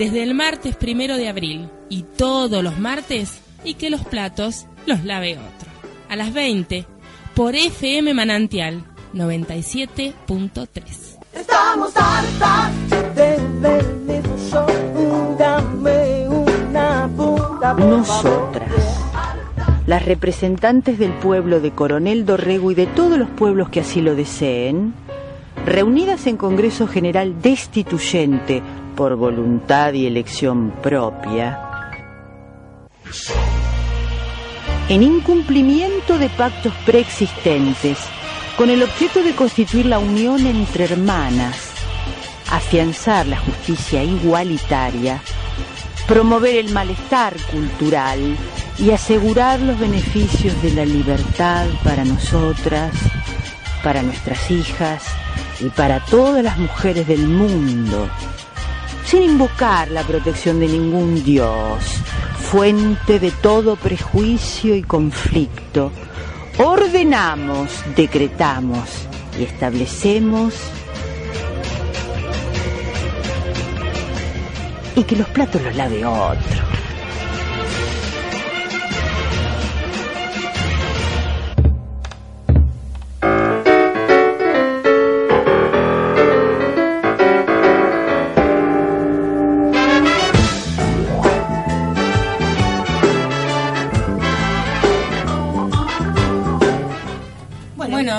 desde el martes primero de abril y todos los martes y que los platos los lave otro. A las 20 por FM Manantial 97.3. Estamos hartas de ver una puta Nosotras, las representantes del pueblo de Coronel Dorrego y de todos los pueblos que así lo deseen, reunidas en Congreso General Destituyente por voluntad y elección propia, en incumplimiento de pactos preexistentes, con el objeto de constituir la unión entre hermanas, afianzar la justicia igualitaria, promover el malestar cultural y asegurar los beneficios de la libertad para nosotras, para nuestras hijas y para todas las mujeres del mundo, sin invocar la protección de ningún dios, fuente de todo prejuicio y conflicto, ordenamos, decretamos y establecemos y que los platos los lave otro.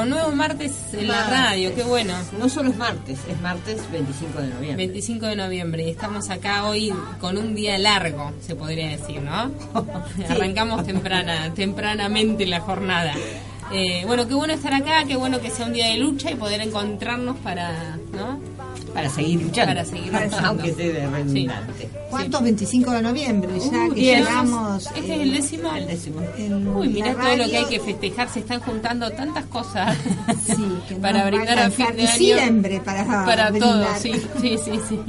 Bueno, un nuevo martes en la radio, qué bueno. No solo es martes, es martes 25 de noviembre. 25 de noviembre y estamos acá hoy con un día largo, se podría decir, ¿no? Arrancamos temprana, tempranamente la jornada. Eh, bueno, qué bueno estar acá, qué bueno que sea un día de lucha y poder encontrarnos para, ¿no? Para seguir luchando. Para seguir luchando. Aunque esté de redundante. ¿Cuántos? 25 de noviembre, ya Uh, que diez. llegamos. Este es eh, el décimo. El décimo. Uy, mirá todo lo que hay que festejar, se están juntando tantas cosas Sí, que para brindar a fin de año. diciembre para, para todos, sí, sí, sí, sí.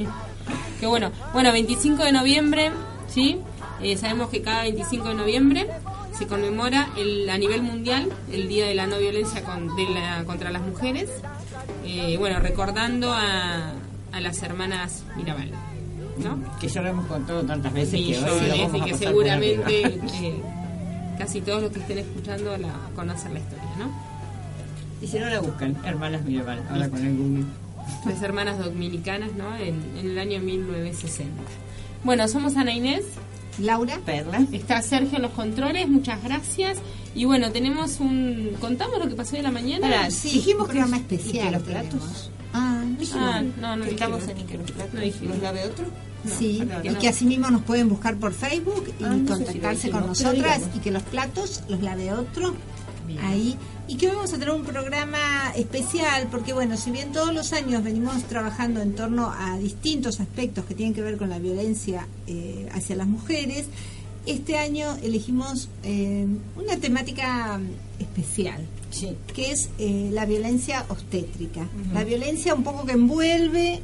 Qué bueno. Bueno, 25 de noviembre, ¿sí? Eh, sabemos que cada 25 de noviembre se conmemora el, a nivel mundial el Día de la No Violencia con- de la- contra las Mujeres. Eh, bueno, recordando a, a las hermanas Mirabal, ¿no? Que ya lo hemos contado tantas veces que hoy lo vamos y a que seguramente eh, casi todos los que estén escuchando la conocen la historia, ¿no? Y si no la buscan, hermanas Mirabal, ahora con el Google. Tres hermanas dominicanas, ¿no? En, en el año 1960. Bueno, somos Ana Inés, Laura, Perla. está Sergio en los controles, muchas gracias. Y bueno, tenemos un... ¿Contamos lo que pasó de la mañana? Sí, dijimos programa especial. ¿Y que los platos? Ah, no dijimos. Ah, no, no Que estamos dijimos. en que los platos No dijimos. los lave otro. Sí, y no. que asimismo nos pueden buscar por Facebook y Ah, no sé si lo contactarse con nosotras y que los platos los lave otro Bien. ahí. Y que hoy vamos a tener un programa especial porque, bueno, si bien todos los años venimos trabajando en torno a distintos aspectos que tienen que ver con la violencia eh, hacia las mujeres, este año elegimos eh, una temática especial Sí. que es eh, la violencia obstétrica. La violencia un poco que envuelve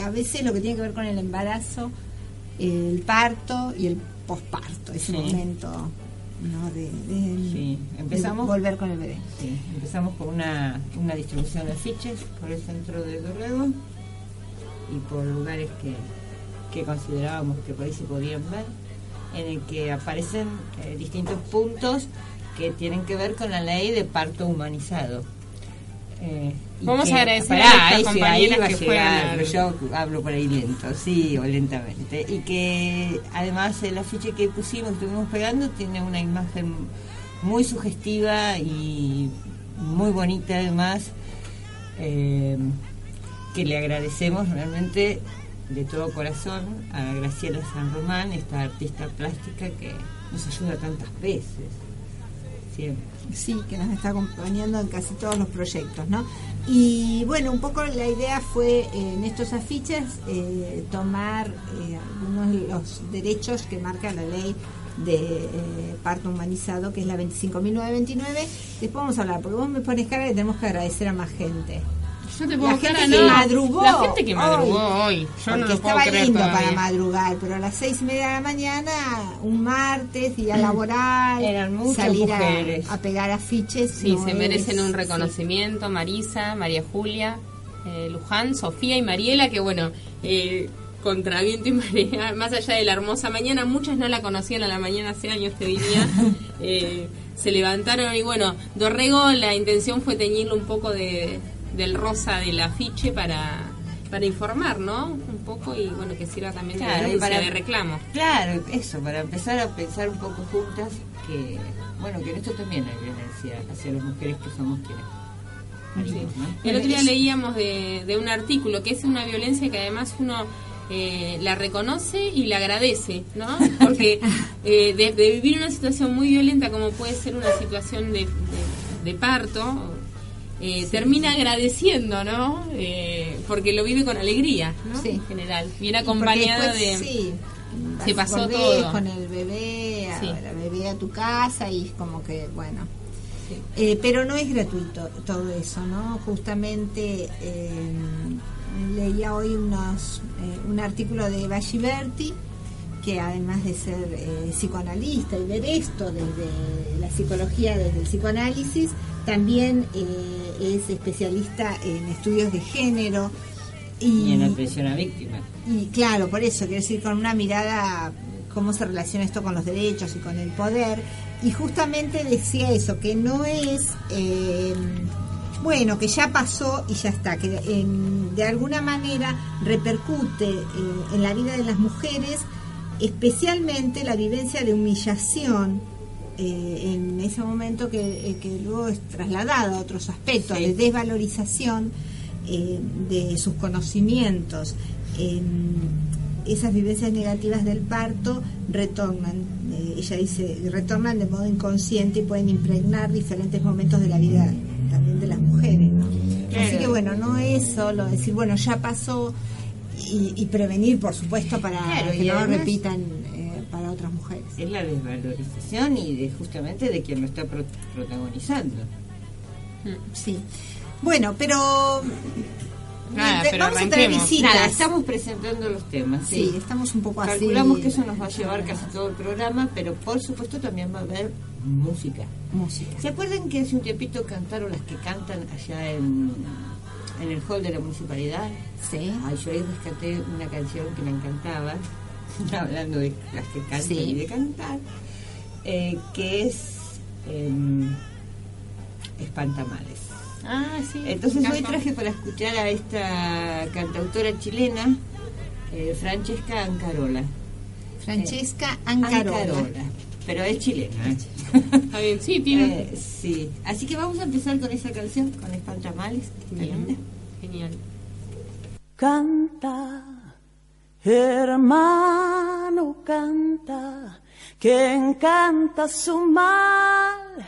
a veces lo que tiene que ver con el embarazo, el parto y el posparto, ese Sí. momento ¿no? de, de- Sí, de empezamos. volver con el bebé. Sí, empezamos con una, una distribución de afiches por el centro de Dorrego y por lugares que, que considerábamos que por ahí se podían ver, en el que aparecen eh, distintos puntos que tienen que ver con la ley de parto humanizado. Eh, Vamos a agradecer a ahí compañeras a que llegar, yo hablo por ahí lento, sí, o lentamente. Y que además el afiche que pusimos, que estuvimos pegando, tiene una imagen muy sugestiva y muy bonita además, eh, que le agradecemos realmente de todo corazón a Graciela San Román, esta artista plástica que nos ayuda tantas veces. Siempre. Sí, que nos está acompañando en casi todos los proyectos, ¿no? Y bueno, un poco la idea fue en estos afiches eh, tomar eh, algunos de los derechos que marca la ley de eh, parto humanizado, que es la 25.929. Después vamos a hablar, porque vos me pones cara que tenemos que agradecer a más gente. Yo te La pongo gente cara, que no. madrugó La gente que hoy. madrugó hoy. Yo Porque no lo puedo estaba creer lindo todavía. para madrugar, pero a las seis y media de la mañana, un martes, día laboral, Eran muchas salir a- mujeres. A, pegar afiches. Sí, no se merecen un sí. reconocimiento. Marisa, María Julia, eh, Luján, Sofía y Mariela, que bueno, eh, contra viento y marea, más allá de la hermosa mañana, muchas no la conocían a la mañana hace años, te diría. Eh, se levantaron y bueno, Dorrego la intención fue teñirlo un poco de, del rosa del afiche para, para informar, ¿no? Un poco y bueno, que sirva también Claro, de denuncia, para- de reclamo. Claro, eso, para empezar a pensar un poco juntas que, bueno, que en esto también hay violencia hacia las mujeres que somos quienes. ¿no? El otro día leíamos de, de un artículo que es una violencia que además uno eh, la reconoce y la agradece, ¿no? Porque eh, de, de vivir una situación muy violenta como puede ser una situación de, de- de parto, eh, termina agradeciendo, ¿no? Eh, porque lo vive con alegría, ¿no? Sí. En general, viene acompañado después, de... sí, se pasó todo. con el bebé, a, Sí. la bebé a tu casa y es como que, bueno. Eh, pero no es gratuito todo eso, ¿no? Justamente eh, leía hoy unos, un artículo de Eva Giberti, que además de ser eh, psicoanalista y ver esto desde la psicología, desde el psicoanálisis, también eh, es especialista en estudios de género. Y en atención a víctimas. Y claro, por eso, quiero decir, con una mirada, cómo se relaciona esto con los derechos y con el poder. Y justamente decía eso, que no es, eh, bueno, que ya pasó y ya está, que en- de alguna manera repercute eh, en la vida de las mujeres, especialmente la vivencia de humillación. Eh, en ese momento que, eh, que luego es trasladado a otros aspectos Sí. de desvalorización eh, de sus conocimientos, em, esas vivencias negativas del parto retornan, ella dice, retornan de modo inconsciente y pueden impregnar diferentes momentos de la vida también de las mujeres. ¿no? Así que bueno, no es solo decir, bueno, ya pasó y, y prevenir, por supuesto, para Claro, que no además- repitan para otras mujeres. Es la desvalorización y de justamente de quien lo está pro- protagonizando. Sí. Bueno, pero... Nada, pero vamos a tener visitas. Nada, estamos presentando los temas. Sí, Sí, estamos un poco así. Calculamos que eso nos va a llevar casi todo el programa, pero por supuesto también va a haber música. música. ¿Se acuerdan que hace un tiempito cantaron las que cantan allá en, en el hall de la municipalidad? Sí. Ay, yo ahí rescaté una canción que me encantaba, hablando de las que cantan Sí. y de cantar, eh, que es em, Espantamales. Ah, sí. Entonces hoy traje para escuchar a esta cantautora chilena, eh, Francesca Ancarola. Francesca Ancarola. Ancarola, pero es chilena. ¿eh? Está bien, sí, tiene... Eh, sí, así que vamos a empezar con esa canción, con Espantamales. linda. Genial. Canta, hermano, canta, que encanta su mal,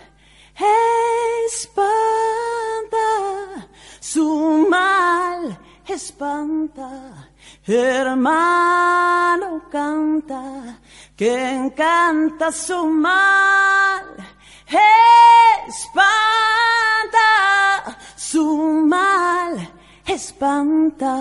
espanta, su mal espanta, hermano, canta, que encanta su mal, espanta, su mal espanta.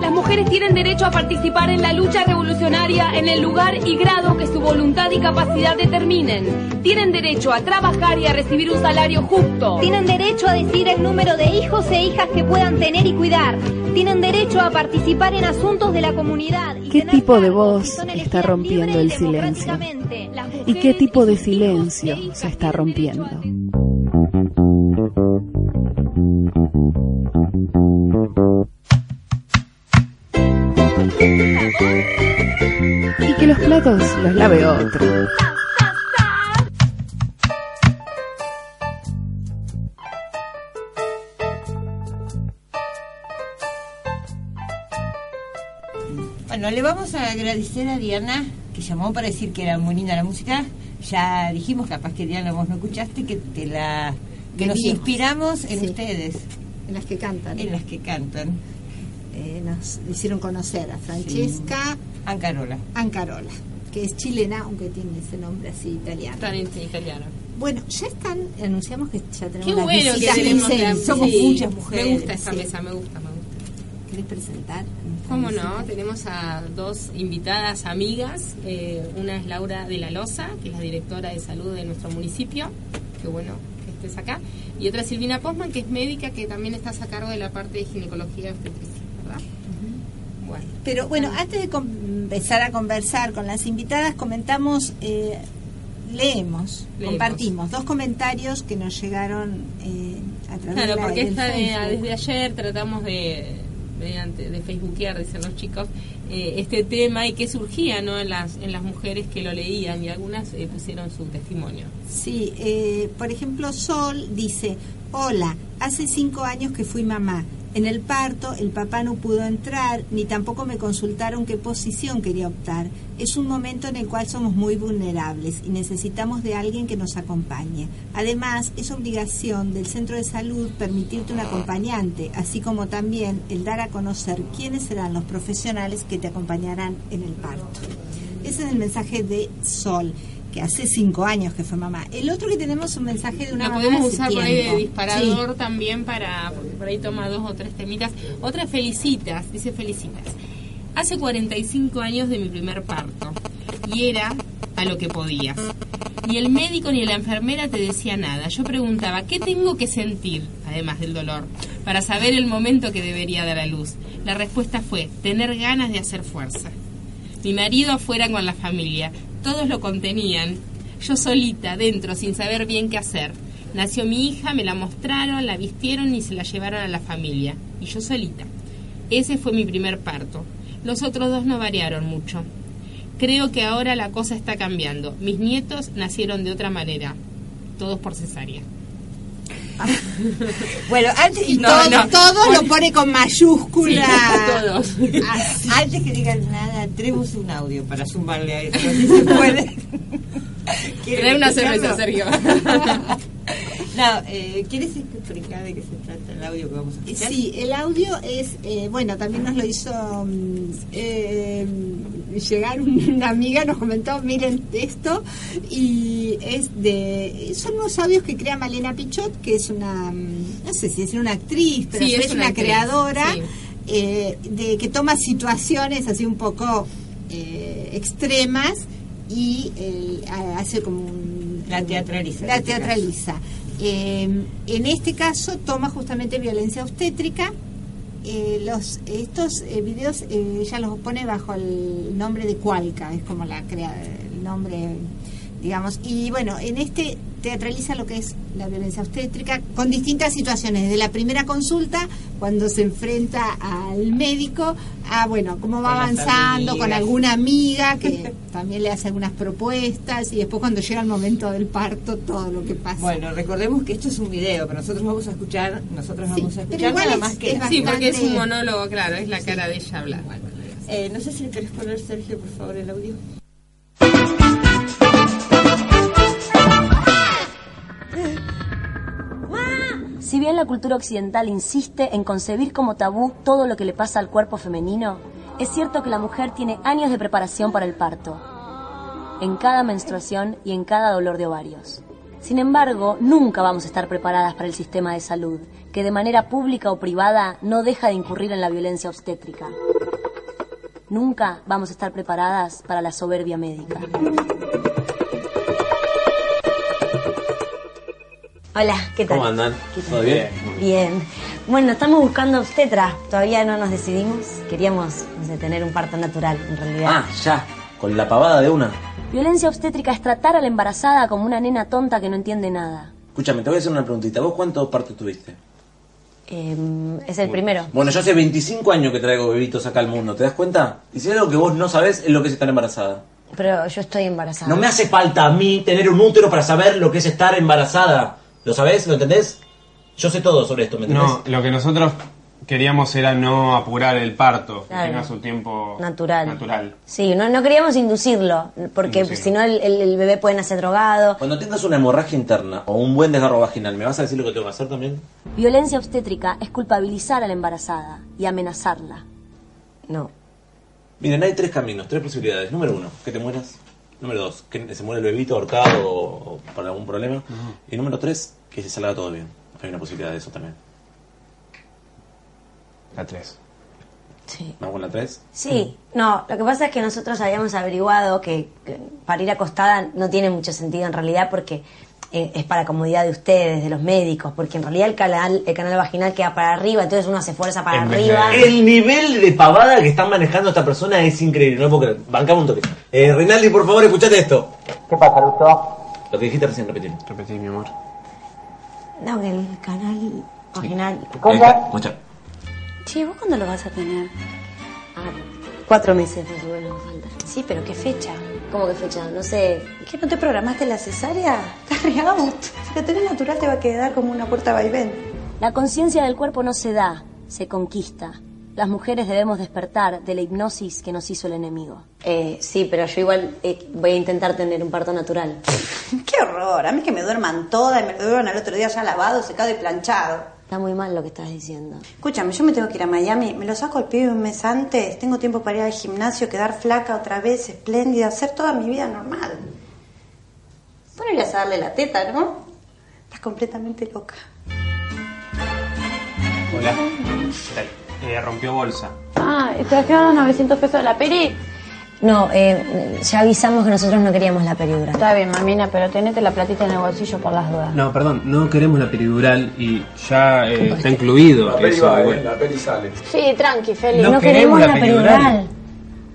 Las mujeres tienen derecho a participar en la lucha revolucionaria en el lugar y grado que su voluntad y capacidad determinen. Tienen derecho a trabajar y a recibir un salario justo. Tienen derecho a decir el número de hijos e hijas que puedan tener y cuidar. Tienen derecho a participar en asuntos de la comunidad. y ¿Qué tener tipo de voz está rompiendo el silencio? ¿Y qué tipo de e silencio hijas se está rompiendo? Agradecer a Diana, que llamó para decir que era muy linda la música. Ya dijimos, capaz que Diana vos no escuchaste, que te la que nos inspiramos en Sí. ustedes, En las que cantan. en las que cantan. Eh, nos hicieron conocer a Francesca Ancarola. Ancarola, que es chilena, aunque tiene ese nombre así italiano. Tan en italiano. Bueno, ya están, anunciamos que ya tenemos Qué bueno que tenemos la- somos sí, muchas mujeres, Me gusta esta sí. mesa, me gusta, me gusta. ¿Querés presentar? ¿Cómo no? Tenemos a dos invitadas amigas. eh, una es Laura de la Loza, que es la directora de salud de nuestro municipio. Qué bueno que estés acá. Y otra es Silvina Posman, que es médica, que también estás a cargo de la parte de ginecología obstetricia, ¿verdad? Bueno. Pero bueno, antes de empezar a conversar con las invitadas, comentamos, eh, leemos, Leemos. compartimos dos comentarios que nos llegaron eh, a través Claro, de la- porque esta de- desde ayer tratamos de, mediante, de facebookear, dicen los chicos, eh, este tema y que surgía ¿no? en, las, en las mujeres que lo leían y algunas eh, pusieron su testimonio. Sí, eh, por ejemplo, Sol dice, hola, hace cinco años que fui mamá. En el parto el papá no pudo entrar ni tampoco me consultaron qué posición quería optar. Es un momento en el cual somos muy vulnerables y necesitamos de alguien que nos acompañe. Además, es obligación del centro de salud permitirte un acompañante, así como también el dar a conocer quiénes serán los profesionales que te acompañarán en el parto. Ese es el mensaje de Sol, que hace cinco años que fue mamá. El otro que tenemos es un mensaje de una Lo podemos usar por ahí de disparador también para, porque por ahí toma dos o tres temitas. Otra felicitas, dice felicitas. Hace 45 años de mi primer parto y era a lo que podías. Ni el médico ni la enfermera te decía nada. Yo preguntaba, ¿qué tengo que sentir, además del dolor, para saber el momento que debería dar a luz? La respuesta fue, tener ganas de hacer fuerza. Mi marido afuera con la familia. Todos lo contenían. Yo solita, dentro, sin saber bien qué hacer. Nació mi hija, me la mostraron, la vistieron y se la llevaron a la familia. Y yo solita. Ese fue mi primer parto. Los otros dos no variaron mucho. Creo que ahora la cosa está cambiando. Mis nietos nacieron de otra manera. Todos por cesárea. Bueno, antes Y No, todo, no. todo lo pone con mayúscula. Sí, todos. Antes que digan nada, tenemos un audio para sumarle a eso, si se puede. ¿Quieren Trae una cerveza, Sergio. No, eh, ¿quieres explicar de qué se trata el audio que vamos a escuchar? Sí, el audio es, eh, bueno, también nos lo hizo mm, eh, llegar una amiga, nos comentó, miren esto, y es de, son unos audios que crea Malena Pichot, que es una, mm, no sé si es una actriz, pero Sí, es, una, actriz, creadora, sí. eh, de que toma situaciones así un poco eh, extremas y eh, hace como un... La teatraliza, La este caso. teatraliza. Eh, en este caso toma justamente violencia obstétrica. Eh, los estos eh, videos eh, ella los pone bajo el nombre de Cualca, es como la crea el nombre, digamos. Y bueno, en este teatraliza lo que es la violencia obstétrica con distintas situaciones, desde la primera consulta, cuando se enfrenta al médico, a bueno, cómo va Con avanzando, con alguna amiga que también le hace algunas propuestas y después cuando llega el momento del parto, todo lo que pasa. Bueno, recordemos que esto es un video, pero nosotros vamos a escuchar, nosotros Sí, vamos a escuchar nada es- más que es Sí, porque es un monólogo, claro, es la cara de ella hablar. Eh, no sé si le querés poner, Sergio, por favor, el audio. Si bien la cultura occidental insiste en concebir como tabú todo lo que le pasa al cuerpo femenino, es cierto que la mujer tiene años de preparación para el parto, en cada menstruación y en cada dolor de ovarios. Sin embargo, nunca vamos a estar preparadas para el sistema de salud, que de manera pública o privada no deja de incurrir en la violencia obstétrica. Nunca vamos a estar preparadas para la soberbia médica. Hola, ¿qué tal? ¿Cómo andan? ¿Qué tal? ¿Todo bien? Bien. Bueno, estamos buscando obstetra. Todavía no nos decidimos. Queríamos no sé, tener un parto natural, en realidad. Ah, ya, con la pavada de una. Violencia obstétrica es tratar a la embarazada como una nena tonta que no entiende nada. Escúchame, te voy a hacer una preguntita. ¿Vos cuántos partos tuviste? Eh, es el primero. Bueno, yo hace 25 años que traigo bebitos acá al mundo, ¿te das cuenta? Y si hay algo que vos no sabés es lo que es estar embarazada. Pero yo estoy embarazada. No me hace falta a mí tener un útero para saber lo que es estar embarazada. ¿Lo sabés? ¿Lo entendés? Yo sé todo sobre esto, ¿me entendés? No, lo que nosotros queríamos era no apurar el parto, Claro. que tenga su tiempo Natural. natural. Sí, no, no queríamos inducirlo, porque si no el, el- el bebé puede nacer drogado. Cuando tengas una hemorragia interna o un buen desgarro vaginal, ¿me vas a decir lo que tengo que hacer también? Violencia obstétrica es culpabilizar a la embarazada y amenazarla. No. Miren, hay tres caminos, tres posibilidades. Número uno, que te mueras. Número dos, que se muere el bebito ahorcado o, o por algún problema. Y número tres, que se salga todo bien. Hay una posibilidad de eso también. La 3. Sí. ¿Vamos con la tres? Sí, no, lo que pasa es que nosotros habíamos averiguado que, que para ir acostada no tiene mucho sentido en realidad porque eh, es para comodidad de ustedes, de los médicos, porque en realidad el canal, el canal vaginal queda para arriba, entonces uno se fuerza para En vez de- arriba. El nivel de pavada que están manejando esta persona es increíble, no lo puedo creer. Bancame un toque. Eh, Rinaldi, por favor, escuchate esto. ¿Qué pasa, Lucho? Lo que dijiste recién, repetilo. Repetí, mi amor. No, que el canal vaginal. Eh, escucha. Che, ¿vos cuándo lo vas a tener? Ah, cuatro meses más o menos falta. Sí, pero ¿qué fecha? ¿Cómo qué fecha? No sé. ¿Qué no te programaste la cesárea? Estás re out. Si lo tenés natural te va a quedar como una puerta vaivén. La conciencia del cuerpo no se da, se conquista. Las mujeres debemos despertar de la hipnosis que nos hizo el enemigo. Eh, sí, pero yo igual eh, voy a intentar tener un parto natural. Qué horror. A mí que me duerman todas y me duerman al otro día ya lavado, secado y planchado. Está muy mal lo que estás diciendo. Escúchame, yo me tengo que ir a Miami. Me lo saco el pibe un mes antes. Tengo tiempo para ir al gimnasio, quedar flaca otra vez, espléndida, hacer toda mi vida normal. Bueno, irás a darle la teta, ¿no? Estás completamente loca. Hola. ¿Qué tal? Eh, rompió bolsa. Ah, ¿te los 900 pesos de la peri? No, eh, ya avisamos que nosotros no queríamos la periura. Está bien, mamina, pero tenete la platita en el bolsillo por las dudas. No, perdón, no queremos la peridural y ya eh, está incluido. eso, bueno. peli sale. Sí, tranqui, Feli. No No queremos la peridural.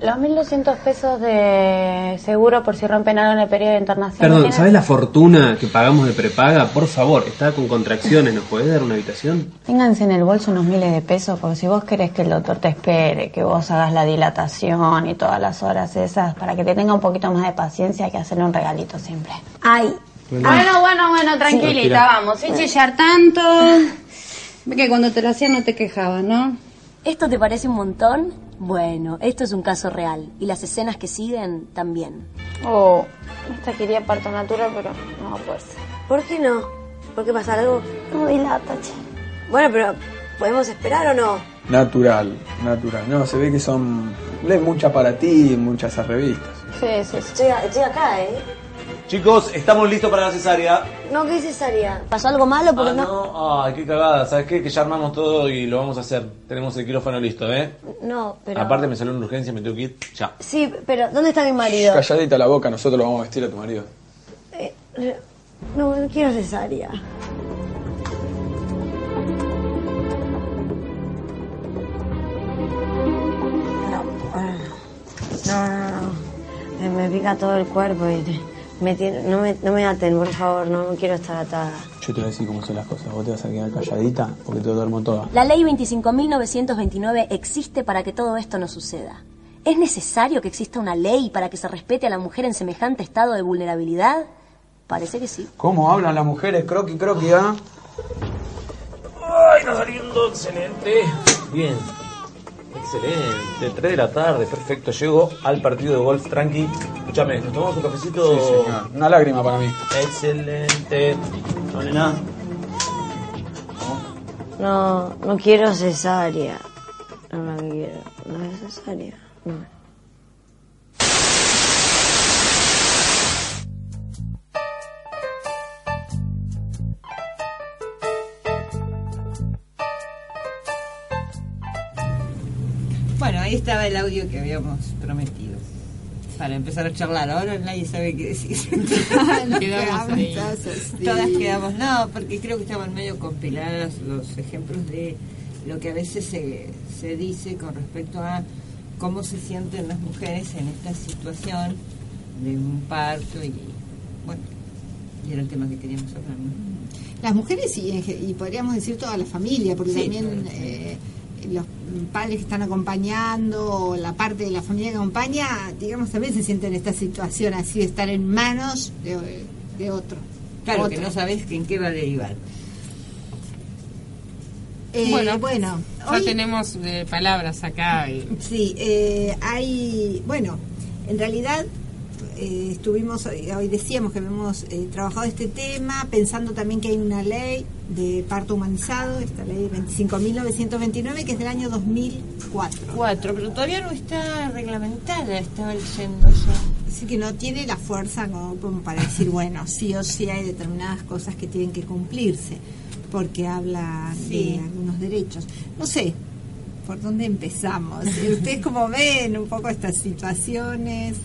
Los 1.200 pesos de seguro por si rompen algo en el periodo de internación. Perdón, ¿no ¿sabes la fortuna que pagamos de prepaga? Por favor, está con contracciones, ¿nos podés dar una habitación? Ténganse en el bolso unos miles de pesos, porque si vos querés que el doctor te espere, que vos hagas la dilatación y todas las horas esas, para que te tenga un poquito más de paciencia, hay que hacerle un regalito siempre. Ay, Bueno, bueno, bueno, tranquilita, vamos, sin chillar tanto. Ve que cuando te lo hacían no te quejabas, ¿no? ¿Esto te parece un montón? Bueno, esto es un caso real. Y las escenas que siguen también. Oh, esta quería parto natural, pero no puede ser. ¿Por qué no? ¿Por qué pasa algo? No dilata, che. Bueno, pero ¿podemos esperar o no? Natural, natural. No, se ve que son. Leen mucha para ti muchas revistas. Sí, sí, sí. Estoy, estoy acá, ¿eh? Chicos, estamos listos para la cesárea. No, ¿qué cesárea? ¿Pasó algo malo? Porque Ah, no... no, ay, qué cagada. ¿Sabes qué? Que ya armamos todo y lo vamos a hacer. Tenemos el quirófano listo, ¿eh? No, pero... Aparte me salió una urgencia, me tengo que ir ya. Sí, pero ¿dónde está mi marido? Calladita la boca, nosotros lo vamos a vestir a tu marido. Eh, no, no quiero cesárea. No, ah, no, no, no. Me pica todo el cuerpo y me tiene- no, me, no me aten, por favor, no, no quiero estar atada. Yo te voy a decir cómo son las cosas. Vos te vas a quedar calladita porque te duermo toda. La ley 25.929 existe para que todo esto no suceda. ¿Es necesario que exista una ley para que se respete a la mujer en semejante estado de vulnerabilidad? Parece que sí. ¿Cómo hablan las mujeres? Croqui, croqui, ¿ah? Ay, está saliendo excelente. Bien. Excelente. 3 de la tarde, perfecto. Llego al partido de golf tranqui. Escúchame, ¿nos tomamos un cafecito? Sí, señor. Una lágrima para mí. Excelente. No, nena. No, no quiero cesárea. No, no quiero. No es cesárea. No. Bueno, ahí estaba el audio que habíamos prometido. Para empezar a charlar, ahora nadie sabe qué decir. Quedamos ahí. Todas quedamos, no, porque creo que estaban medio compiladas los ejemplos de lo que a veces se, se dice con respecto a cómo se sienten las mujeres en esta situación de un parto y bueno, y era el tema que queríamos hablar, ¿no? Las mujeres y, y podríamos decir toda la familia, porque Sí, también eh, los padres que están acompañando, o la parte de la familia que acompaña, digamos, también se sienten en esta situación así de estar en manos de, de otro. Claro, Otro. que no sabes en qué va a derivar. Eh, Bueno, bueno, Ya hoy- tenemos eh, palabras acá. y- Sí, eh, hay, bueno, en realidad eh, estuvimos, hoy hoy decíamos que hemos eh, trabajado este tema pensando también que hay una ley de parto humanizado, esta ley 25.929 que es del año 2004. Cuatro, pero todavía no está reglamentada, estaba leyendo yo. Así que no tiene la fuerza como, como para decir, bueno, sí o sí hay determinadas cosas que tienen que cumplirse, porque habla Sí. de algunos derechos. No sé, ¿por dónde empezamos? ¿Ustedes cómo ven un poco estas situaciones?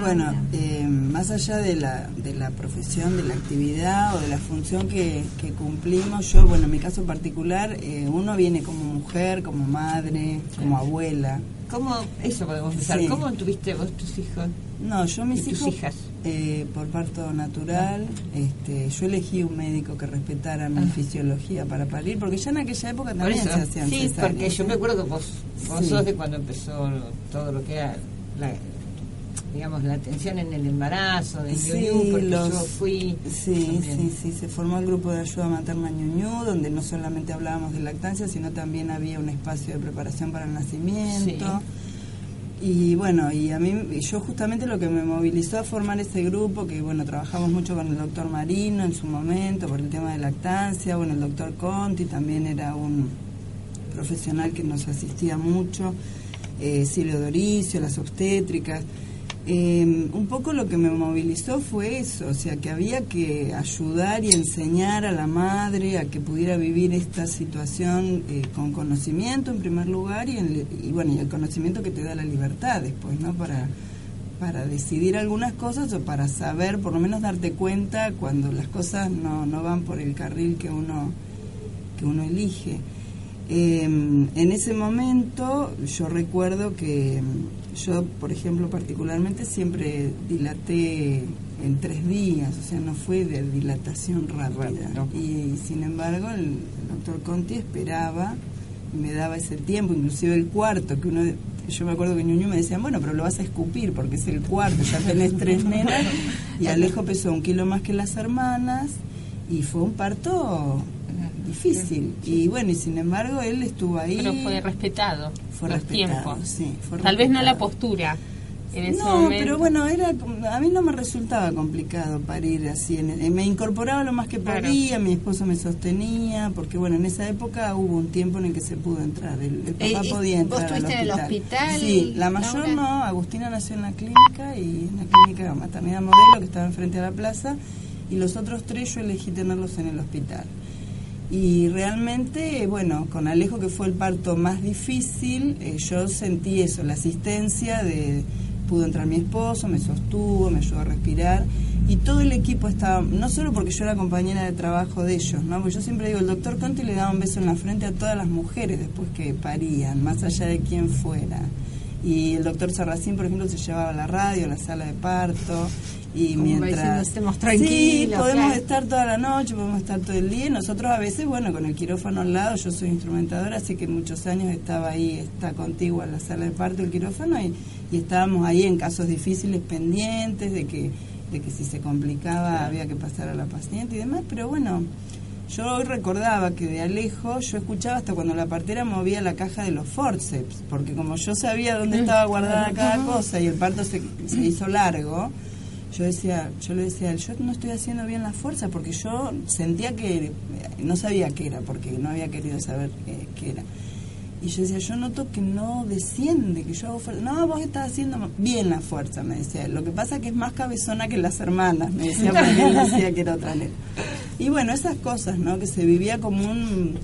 Bueno, eh, más allá de la, de la profesión, de la actividad o de la función que, que cumplimos, yo, bueno, en mi caso particular, eh, uno viene como mujer, como madre, como abuela. ¿Cómo, eso podemos empezar, Sí. cómo tuviste vos tus hijos? No, yo mis ¿Y tus hijos, hijas? eh, por parto natural, este, yo elegí un médico que respetara mi Ah. fisiología para parir, porque ya en aquella época también se hacían sí, cesáreas, porque yo me acuerdo que vos, vos Sí. sos de cuando empezó todo lo que era la, digamos, la atención en el embarazo, de Sí, porque los- yo fui Sí, sí, sí, se formó el grupo de ayuda materna Ñuñú, donde no solamente hablábamos de lactancia, sino también había un espacio de preparación para el nacimiento. Y bueno, y a mí, yo justamente lo que me movilizó a formar ese grupo, que bueno, trabajamos mucho con el doctor Marino en su momento por el tema de lactancia, bueno, el doctor Conti también era un profesional que nos asistía mucho, eh, Silvio Doricio, las obstétricas. Eh, un poco lo que me movilizó fue eso, o sea, que había que ayudar y enseñar a la madre a que pudiera vivir esta situación eh, con conocimiento en primer lugar y, en- y bueno, y el conocimiento que te da la libertad después, ¿no? Para, para decidir algunas cosas o para saber, por lo menos darte cuenta cuando las cosas no, no van por el carril que uno, que uno elige. Eh, en ese momento yo recuerdo que mm, yo, por ejemplo, particularmente siempre dilaté en tres días, o sea, no fue de dilatación rápida. Y sin embargo, el, el doctor Conti esperaba y me daba ese tiempo, inclusive el cuarto, que uno yo me acuerdo que Ñuñu me decían, bueno, pero lo vas a escupir porque es el cuarto, ya tenés tres nenas. Y Alejo pesó un kilo más que las hermanas y fue un parto difícil. Y bueno, y sin embargo él estuvo ahí. Pero fue respetado. Fue los respetado, tiempos. sí, fue Tal vez no la postura en ese no, momento. pero bueno, era a mí no me resultaba complicado parir así. en me incorporaba lo más que Claro. podía, mi esposo me sostenía, porque bueno, en esa época hubo un tiempo en el que se pudo entrar. El, el papá Eh, eh, podía ¿vos entrar al estuviste en el hospital. Sí, la mayor Laura? no. Agustina nació en la clínica y en la clínica maternidad modelo que estaba enfrente de la plaza y los otros tres yo elegí tenerlos en el hospital. Y realmente, bueno, con Alejo, que fue el parto más difícil, eh, yo sentí eso, la asistencia de... Pudo entrar mi esposo, me sostuvo, me ayudó a respirar y todo el equipo estaba, no solo porque yo era compañera de trabajo de ellos, ¿no? Porque yo siempre digo, el doctor Conti le daba un beso en la frente a todas las mujeres después que parían, más allá de quién fuera. Y el doctor Sarracín, por ejemplo, se llevaba a la radio, a la sala de parto y Como diciendo, mientras "Estemos sí, tranquilos", podemos claro. estar toda la noche, podemos estar todo el día. Y nosotros a veces, bueno, con el quirófano al lado, yo soy instrumentadora, así que muchos años estaba ahí, está contigua la sala de parto, el quirófano y, y estábamos ahí en casos difíciles pendientes de que, de que si se complicaba había que pasar a la paciente y demás, pero bueno, yo hoy recordaba que de Alejo yo escuchaba hasta cuando la partera movía la caja de los forceps, porque como yo sabía dónde estaba guardada cada cosa y el parto se, se hizo largo, yo decía, yo le decía, a él, yo no estoy haciendo bien la fuerza porque yo sentía que eh, no sabía qué era, porque no había querido saber eh, qué era. Y yo decía, yo noto que no desciende, que yo hago fuerza. No, vos estás haciendo bien la fuerza, me decía él. Lo que pasa es que es más cabezona que las hermanas, me decía, porque él decía que era otra nena. Y bueno, esas cosas, ¿no? Que se vivía como un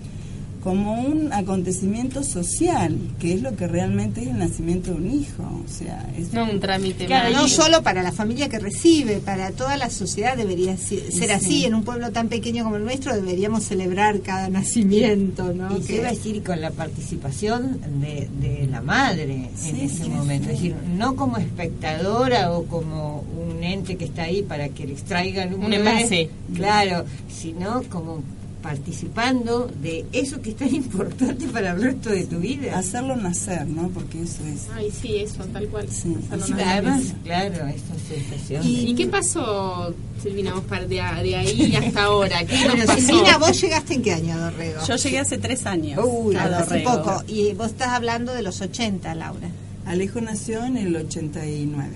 como un acontecimiento social, que es lo que realmente es el nacimiento de un hijo, o sea, es No un trámite Claro, no solo para la familia que recibe, para toda la sociedad debería ser Sí. así. En un pueblo tan pequeño como el nuestro deberíamos celebrar cada nacimiento, ¿no? Y Que- se iba a decir con la participación de, de la madre en Sí, ese sí, momento. sí. Es decir, no como espectadora o como un ente que está ahí para que les traigan un, Un envase. Claro, sino como participando de eso que es tan importante para el resto de tu vida. hacerlo nacer, ¿no? Porque eso es. Ay, sí, eso, tal cual. Hacerlo Sí, nacer. además, claro, esta sensación. ¿Y, de- y qué pasó, Silvina, vos de, de ahí hasta ahora? ¿Qué nos Bueno, pasó? Silvina, ¿vos llegaste en qué año, Dorrego? Yo llegué hace tres años. Uy, a hace poco. Y vos estás hablando de los 80, Laura. Alejo nació en el 89.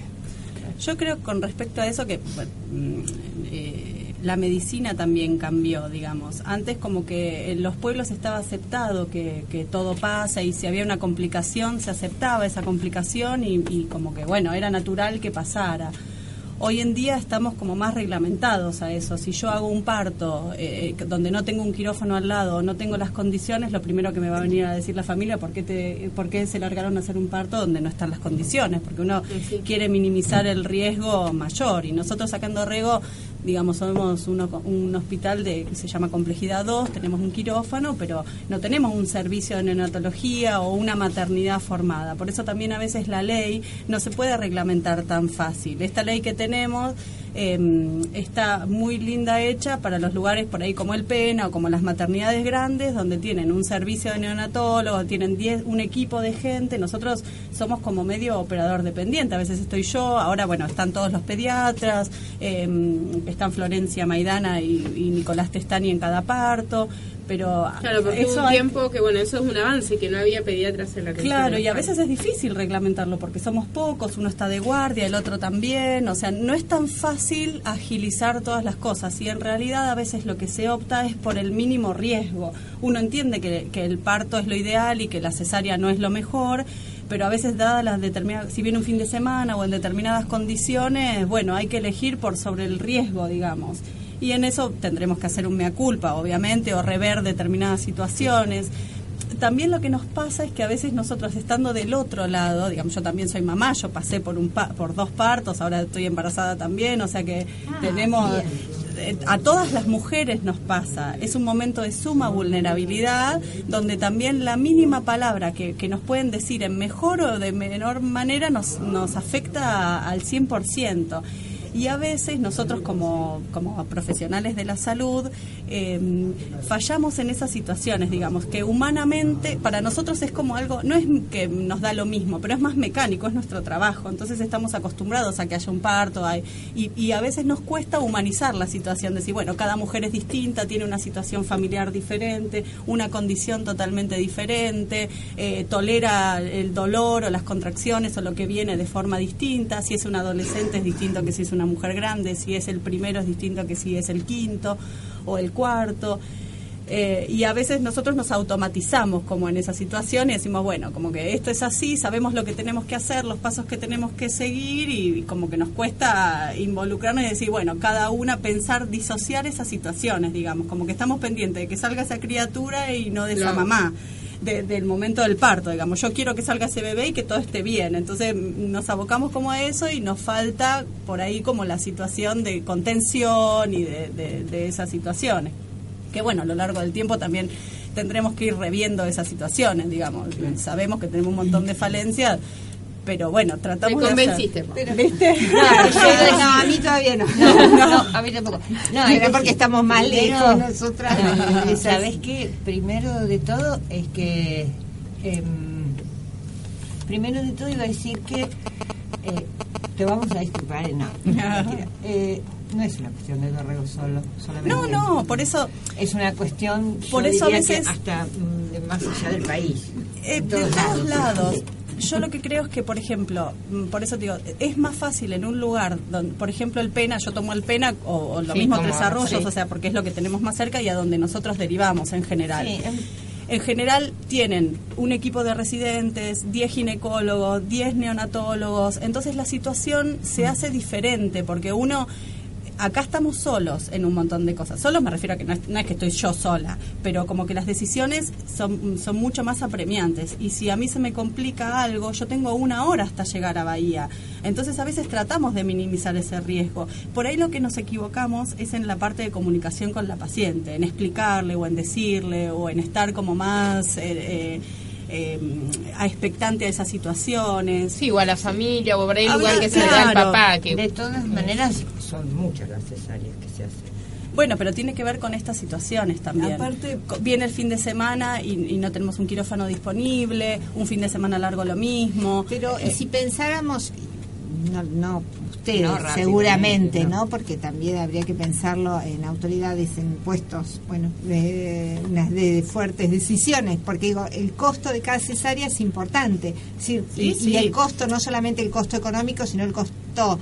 Yo creo con respecto a eso que bueno, mm, eh, la medicina también cambió, digamos. Antes como que en los pueblos estaba aceptado que, que todo pasa y si había una complicación se aceptaba esa complicación y, y como que bueno, era natural que pasara. Hoy en día estamos como más reglamentados a eso. Si yo hago un parto eh, donde no tengo un quirófano al lado, no tengo las condiciones, lo primero que me va a venir a decir la familia, ¿por qué, te, por qué se largaron a hacer un parto donde no están las condiciones? Porque uno quiere minimizar el riesgo mayor y nosotros sacando Rego, digamos, somos uno, un hospital de que se llama Complejidad 2, tenemos un quirófano, pero no tenemos un servicio de neonatología o una maternidad formada. Por eso también a veces la ley no se puede reglamentar tan fácil. Esta ley que tenemos eh, está muy linda hecha para los lugares por ahí como el Pena o como las maternidades grandes, donde tienen un servicio de neonatólogo, tienen diez, un equipo de gente. Nosotros somos como medio operador dependiente. A veces estoy yo, ahora bueno, están todos los pediatras, eh, están Florencia Maidana y, y Nicolás Testani en cada parto. Pero Claro, porque eso un hay- tiempo que, bueno, eso es un avance, que no había pediatras en la Claro, y a veces es difícil reglamentarlo porque somos pocos, uno está de guardia, el otro también, o sea, no es tan fácil agilizar todas las cosas y en realidad a veces lo que se opta es por el mínimo riesgo. Uno entiende que, que el parto es lo ideal y que la cesárea no es lo mejor, pero a veces dadas las determinadas, si viene un fin de semana o en determinadas condiciones, bueno, hay que elegir por sobre el riesgo, digamos. Y en eso tendremos que hacer un mea culpa, obviamente, o rever determinadas situaciones. También lo que nos pasa es que a veces nosotros estando del otro lado, digamos, yo también soy mamá, yo pasé por un pa- por dos partos, ahora estoy embarazada también, o sea que tenemos eh, a todas las mujeres nos pasa, es un momento de suma vulnerabilidad donde también la mínima palabra que, que nos pueden decir en mejor o de menor manera nos, nos afecta al 100%. Y a veces nosotros como, como profesionales de la salud eh, fallamos en esas situaciones, digamos, que humanamente para nosotros es como algo, no es que nos da lo mismo, pero es más mecánico, es nuestro trabajo. Entonces estamos acostumbrados a que haya un parto hay- y, y a veces nos cuesta humanizar la situación, decir, bueno, cada mujer es distinta, tiene una situación familiar diferente, una condición totalmente diferente, eh, tolera el dolor o las contracciones o lo que viene de forma distinta, si es un adolescente es distinto que si es una mujer grande, si es el primero es distinto que si es el quinto o el cuarto. Eh, y a veces nosotros nos automatizamos como en esa situación y decimos, bueno, como que esto es así, sabemos lo que tenemos que hacer, los pasos que tenemos que seguir y, como que nos cuesta involucrarnos y decir, bueno, cada una pensar, disociar esas situaciones, digamos, como que estamos pendientes de que salga esa criatura y no de esa Claro. mamá. De- del momento del parto, digamos, yo quiero que salga ese bebé y que todo esté bien, entonces nos abocamos como a eso y nos falta por ahí como la situación de contención y de, de- de esas situaciones. Que bueno, a lo largo del tiempo también tendremos que ir reviendo esas situaciones, digamos. Sabemos que tenemos un montón de falencias, pero bueno, tratamos Me de hacer- convenciste. Pero, ¿Viste? No, yo- no, a mí todavía no. No, no, a mí tampoco. No, Era es porque que estamos más lejos nosotras. ¿Sabes qué? Primero de todo es que. em, primero de todo iba a decir que. eh, te vamos a disculpar, eh, no. Eh, no es una cuestión de Dorrego solo, solamente. No, no, por eso. Es una cuestión. Por yo eso a veces- hasta mm, de más allá del país. Eh, de todos todos lados. Yo lo que creo es que, por ejemplo, mm, por eso te digo, es más fácil en un lugar donde, por ejemplo, el PENA, yo tomo el PENA o, o lo Sí, mismo Tres Arroyos, sí. o sea, porque es lo que tenemos más cerca y a donde nosotros derivamos en general. Sí, em- En general tienen un equipo de residentes, 10 ginecólogos, 10 neonatólogos, entonces la situación se hace diferente porque uno acá estamos solos en un montón de cosas. Solos me refiero a que no es, no es que estoy yo sola, pero como que las decisiones son, son mucho más apremiantes. Y si a mí se me complica algo, yo tengo una hora hasta llegar a Bahía. Entonces a veces tratamos de minimizar ese riesgo. Por ahí lo que nos equivocamos es en la parte de comunicación con la paciente, en explicarle o en decirle o en estar como más... eh, eh, eh, a expectante a esas situaciones. Sí, o a la familia, o por ahí el Hablar, lugar que se le da al claro. papá. Que, De todas maneras, son muchas las cesáreas que se hacen. Bueno, pero tiene que ver con estas situaciones también. Aparte- viene el fin de semana y, y no tenemos un quirófano disponible, un fin de semana largo lo mismo. Pero y Eh, si pensáramos, no, no rápidamente, seguramente, no. ¿no? Porque también habría que pensarlo en autoridades, en puestos, bueno, de, unas de fuertes decisiones, porque digo, el costo de cada cesárea es importante. Es decir, Sí, y, sí. y el costo, no solamente el costo económico, sino el costo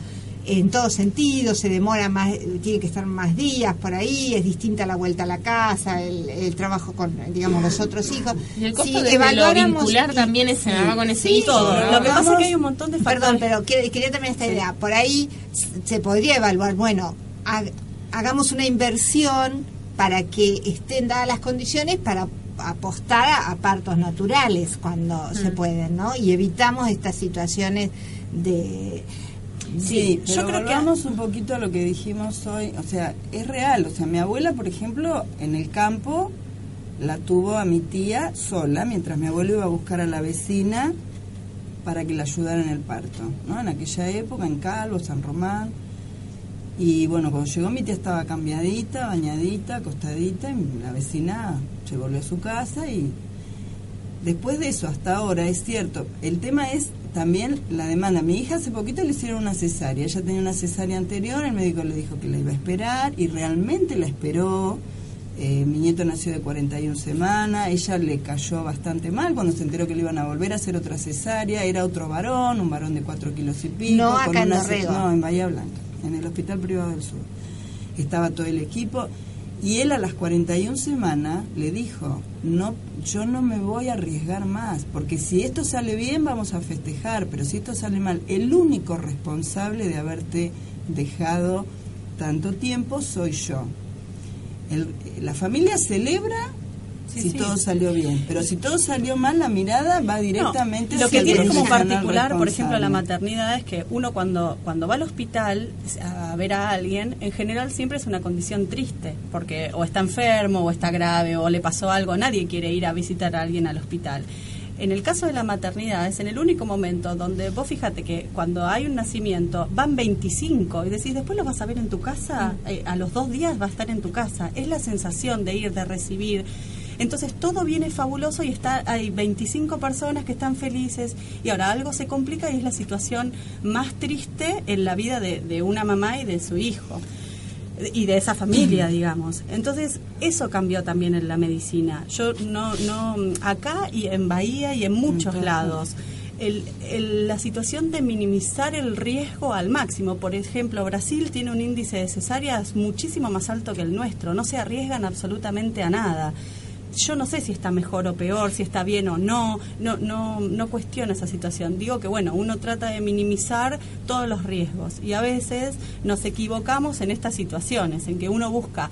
en todo sentido, se demora más, tiene que estar más días por ahí, es distinta la vuelta a la casa, el, el trabajo con, digamos, los otros hijos. y el costo Si de lo evaluáramos vincular y- también es, sí, con ese sí, hijo, todo. ¿no? Lo que pasa es que hay un montón de factores. Perdón, pero que- quería terminar esta idea. Por ahí se podría evaluar, bueno, ha- hagamos una inversión para que estén dadas las condiciones para apostar a, a partos naturales cuando se pueden, ¿no? Y evitamos estas situaciones de... Sí, yo yo creo creo que- un poquito a lo que dijimos hoy, o sea, es real, o sea, mi abuela, por ejemplo, en el campo la tuvo a mi tía sola, mientras mi abuelo iba a buscar a la vecina para que la ayudara en el parto, ¿no? En aquella época, en Calvo, San Román. Y bueno, cuando llegó mi tía estaba cambiadita, bañadita, acostadita, y la vecina se volvió a su casa y después de eso hasta ahora es cierto el tema es también la demanda. Mi hija hace poquito le hicieron una cesárea. Ella tenía una cesárea anterior el médico le dijo que la iba a esperar y realmente la esperó. Eh, mi nieto nació de 41 semanas ella le cayó bastante mal cuando se enteró que le iban a volver a hacer otra cesárea. Era otro varón un varón de 4 kilos y pico No con acá en una no en Bahía Blanca en el hospital privado del sur. Estaba todo el equipo y él a las 41 semanas le dijo, no, yo no me voy a arriesgar más, porque si esto sale bien vamos a festejar, pero si esto sale mal, el único responsable de haberte dejado tanto tiempo soy yo. El- la familia celebra Sí, si sí. todo salió bien, pero si todo salió mal, la mirada va directamente No, lo que tiene como particular, por ejemplo, la maternidad es que uno cuando, cuando va al hospital a ver a alguien, en general siempre es una condición triste, porque o está enfermo, o está grave, o le pasó algo, nadie quiere ir a visitar a alguien al hospital. En el caso de la maternidad es en el único momento donde vos fíjate que cuando hay un nacimiento van 25 y decís después lo vas a ver en tu casa, eh, a los dos días va a estar en tu casa. Es la sensación de ir, de recibir. Entonces todo viene fabuloso y está hay 25 personas que están felices y ahora algo se complica y es la situación más triste en la vida de, de una mamá y de su hijo y de esa familia, digamos. Entonces, eso cambió también en la medicina. Yo no, no, acá y en Bahía y en muchos lados. El, el- la situación de minimizar el riesgo al máximo. Por ejemplo, Brasil tiene un índice de cesáreas muchísimo más alto que el nuestro. No se arriesgan absolutamente a nada. Yo no sé si está mejor o peor, si está bien o no, no, no, no cuestiono esa situación. Digo que bueno, uno trata de minimizar todos los riesgos y a veces nos equivocamos en estas situaciones, en que uno busca,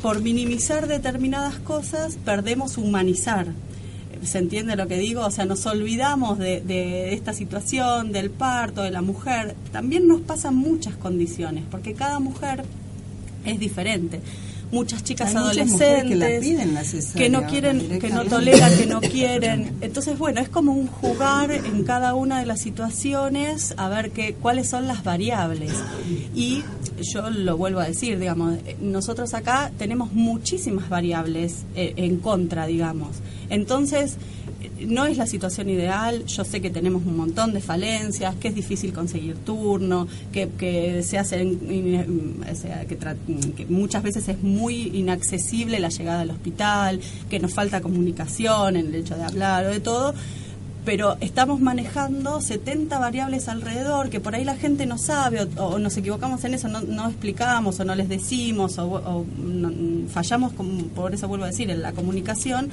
por minimizar determinadas cosas, perdemos humanizar. ¿Se entiende lo que digo? O sea, nos olvidamos de, de esta situación, del parto, de la mujer. También nos pasan muchas condiciones, porque cada mujer es diferente. Muchas chicas Hay muchas mujeres adolescentes que la piden la cesárea que no quieren, que no toleran, que no quieren. Entonces, bueno, es como un jugar en cada una de las situaciones a ver qué, cuáles son las variables. Y yo lo vuelvo a decir, digamos, nosotros acá tenemos muchísimas variables eh, en contra, digamos. Entonces, no es la situación ideal, yo sé que tenemos un montón de falencias, que es difícil conseguir turno, que, que se hacen, que, tra- que muchas veces es muy inaccesible la llegada al hospital, que nos falta comunicación en el hecho de hablar o de todo, pero estamos manejando 70 variables alrededor que por ahí la gente no sabe o, nos equivocamos en eso, no, no explicamos o no les decimos o, o no- fallamos, con- por eso vuelvo a decir, en la comunicación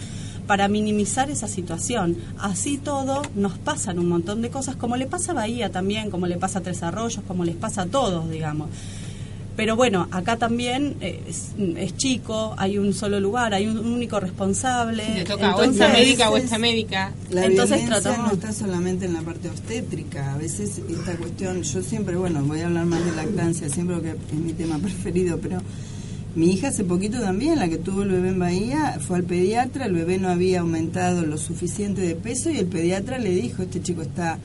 para minimizar esa situación. Así todo nos pasan un montón de cosas, como le pasa a Bahía también, como le pasa a Tres Arroyos, como les pasa a todos, digamos. Pero bueno, acá también eh, es, es chico, hay un solo lugar, hay un único responsable. Si te toca o esta médica o esta médica. La Entonces tratamos- no está solamente en la parte obstétrica. A veces esta cuestión, yo siempre, bueno, voy a hablar más de lactancia, siempre porque es mi tema preferido, pero mi hija hace poquito también, la que tuvo el bebé en Bahía, fue al pediatra, el bebé no había aumentado lo suficiente de peso y el pediatra le dijo, este chico está,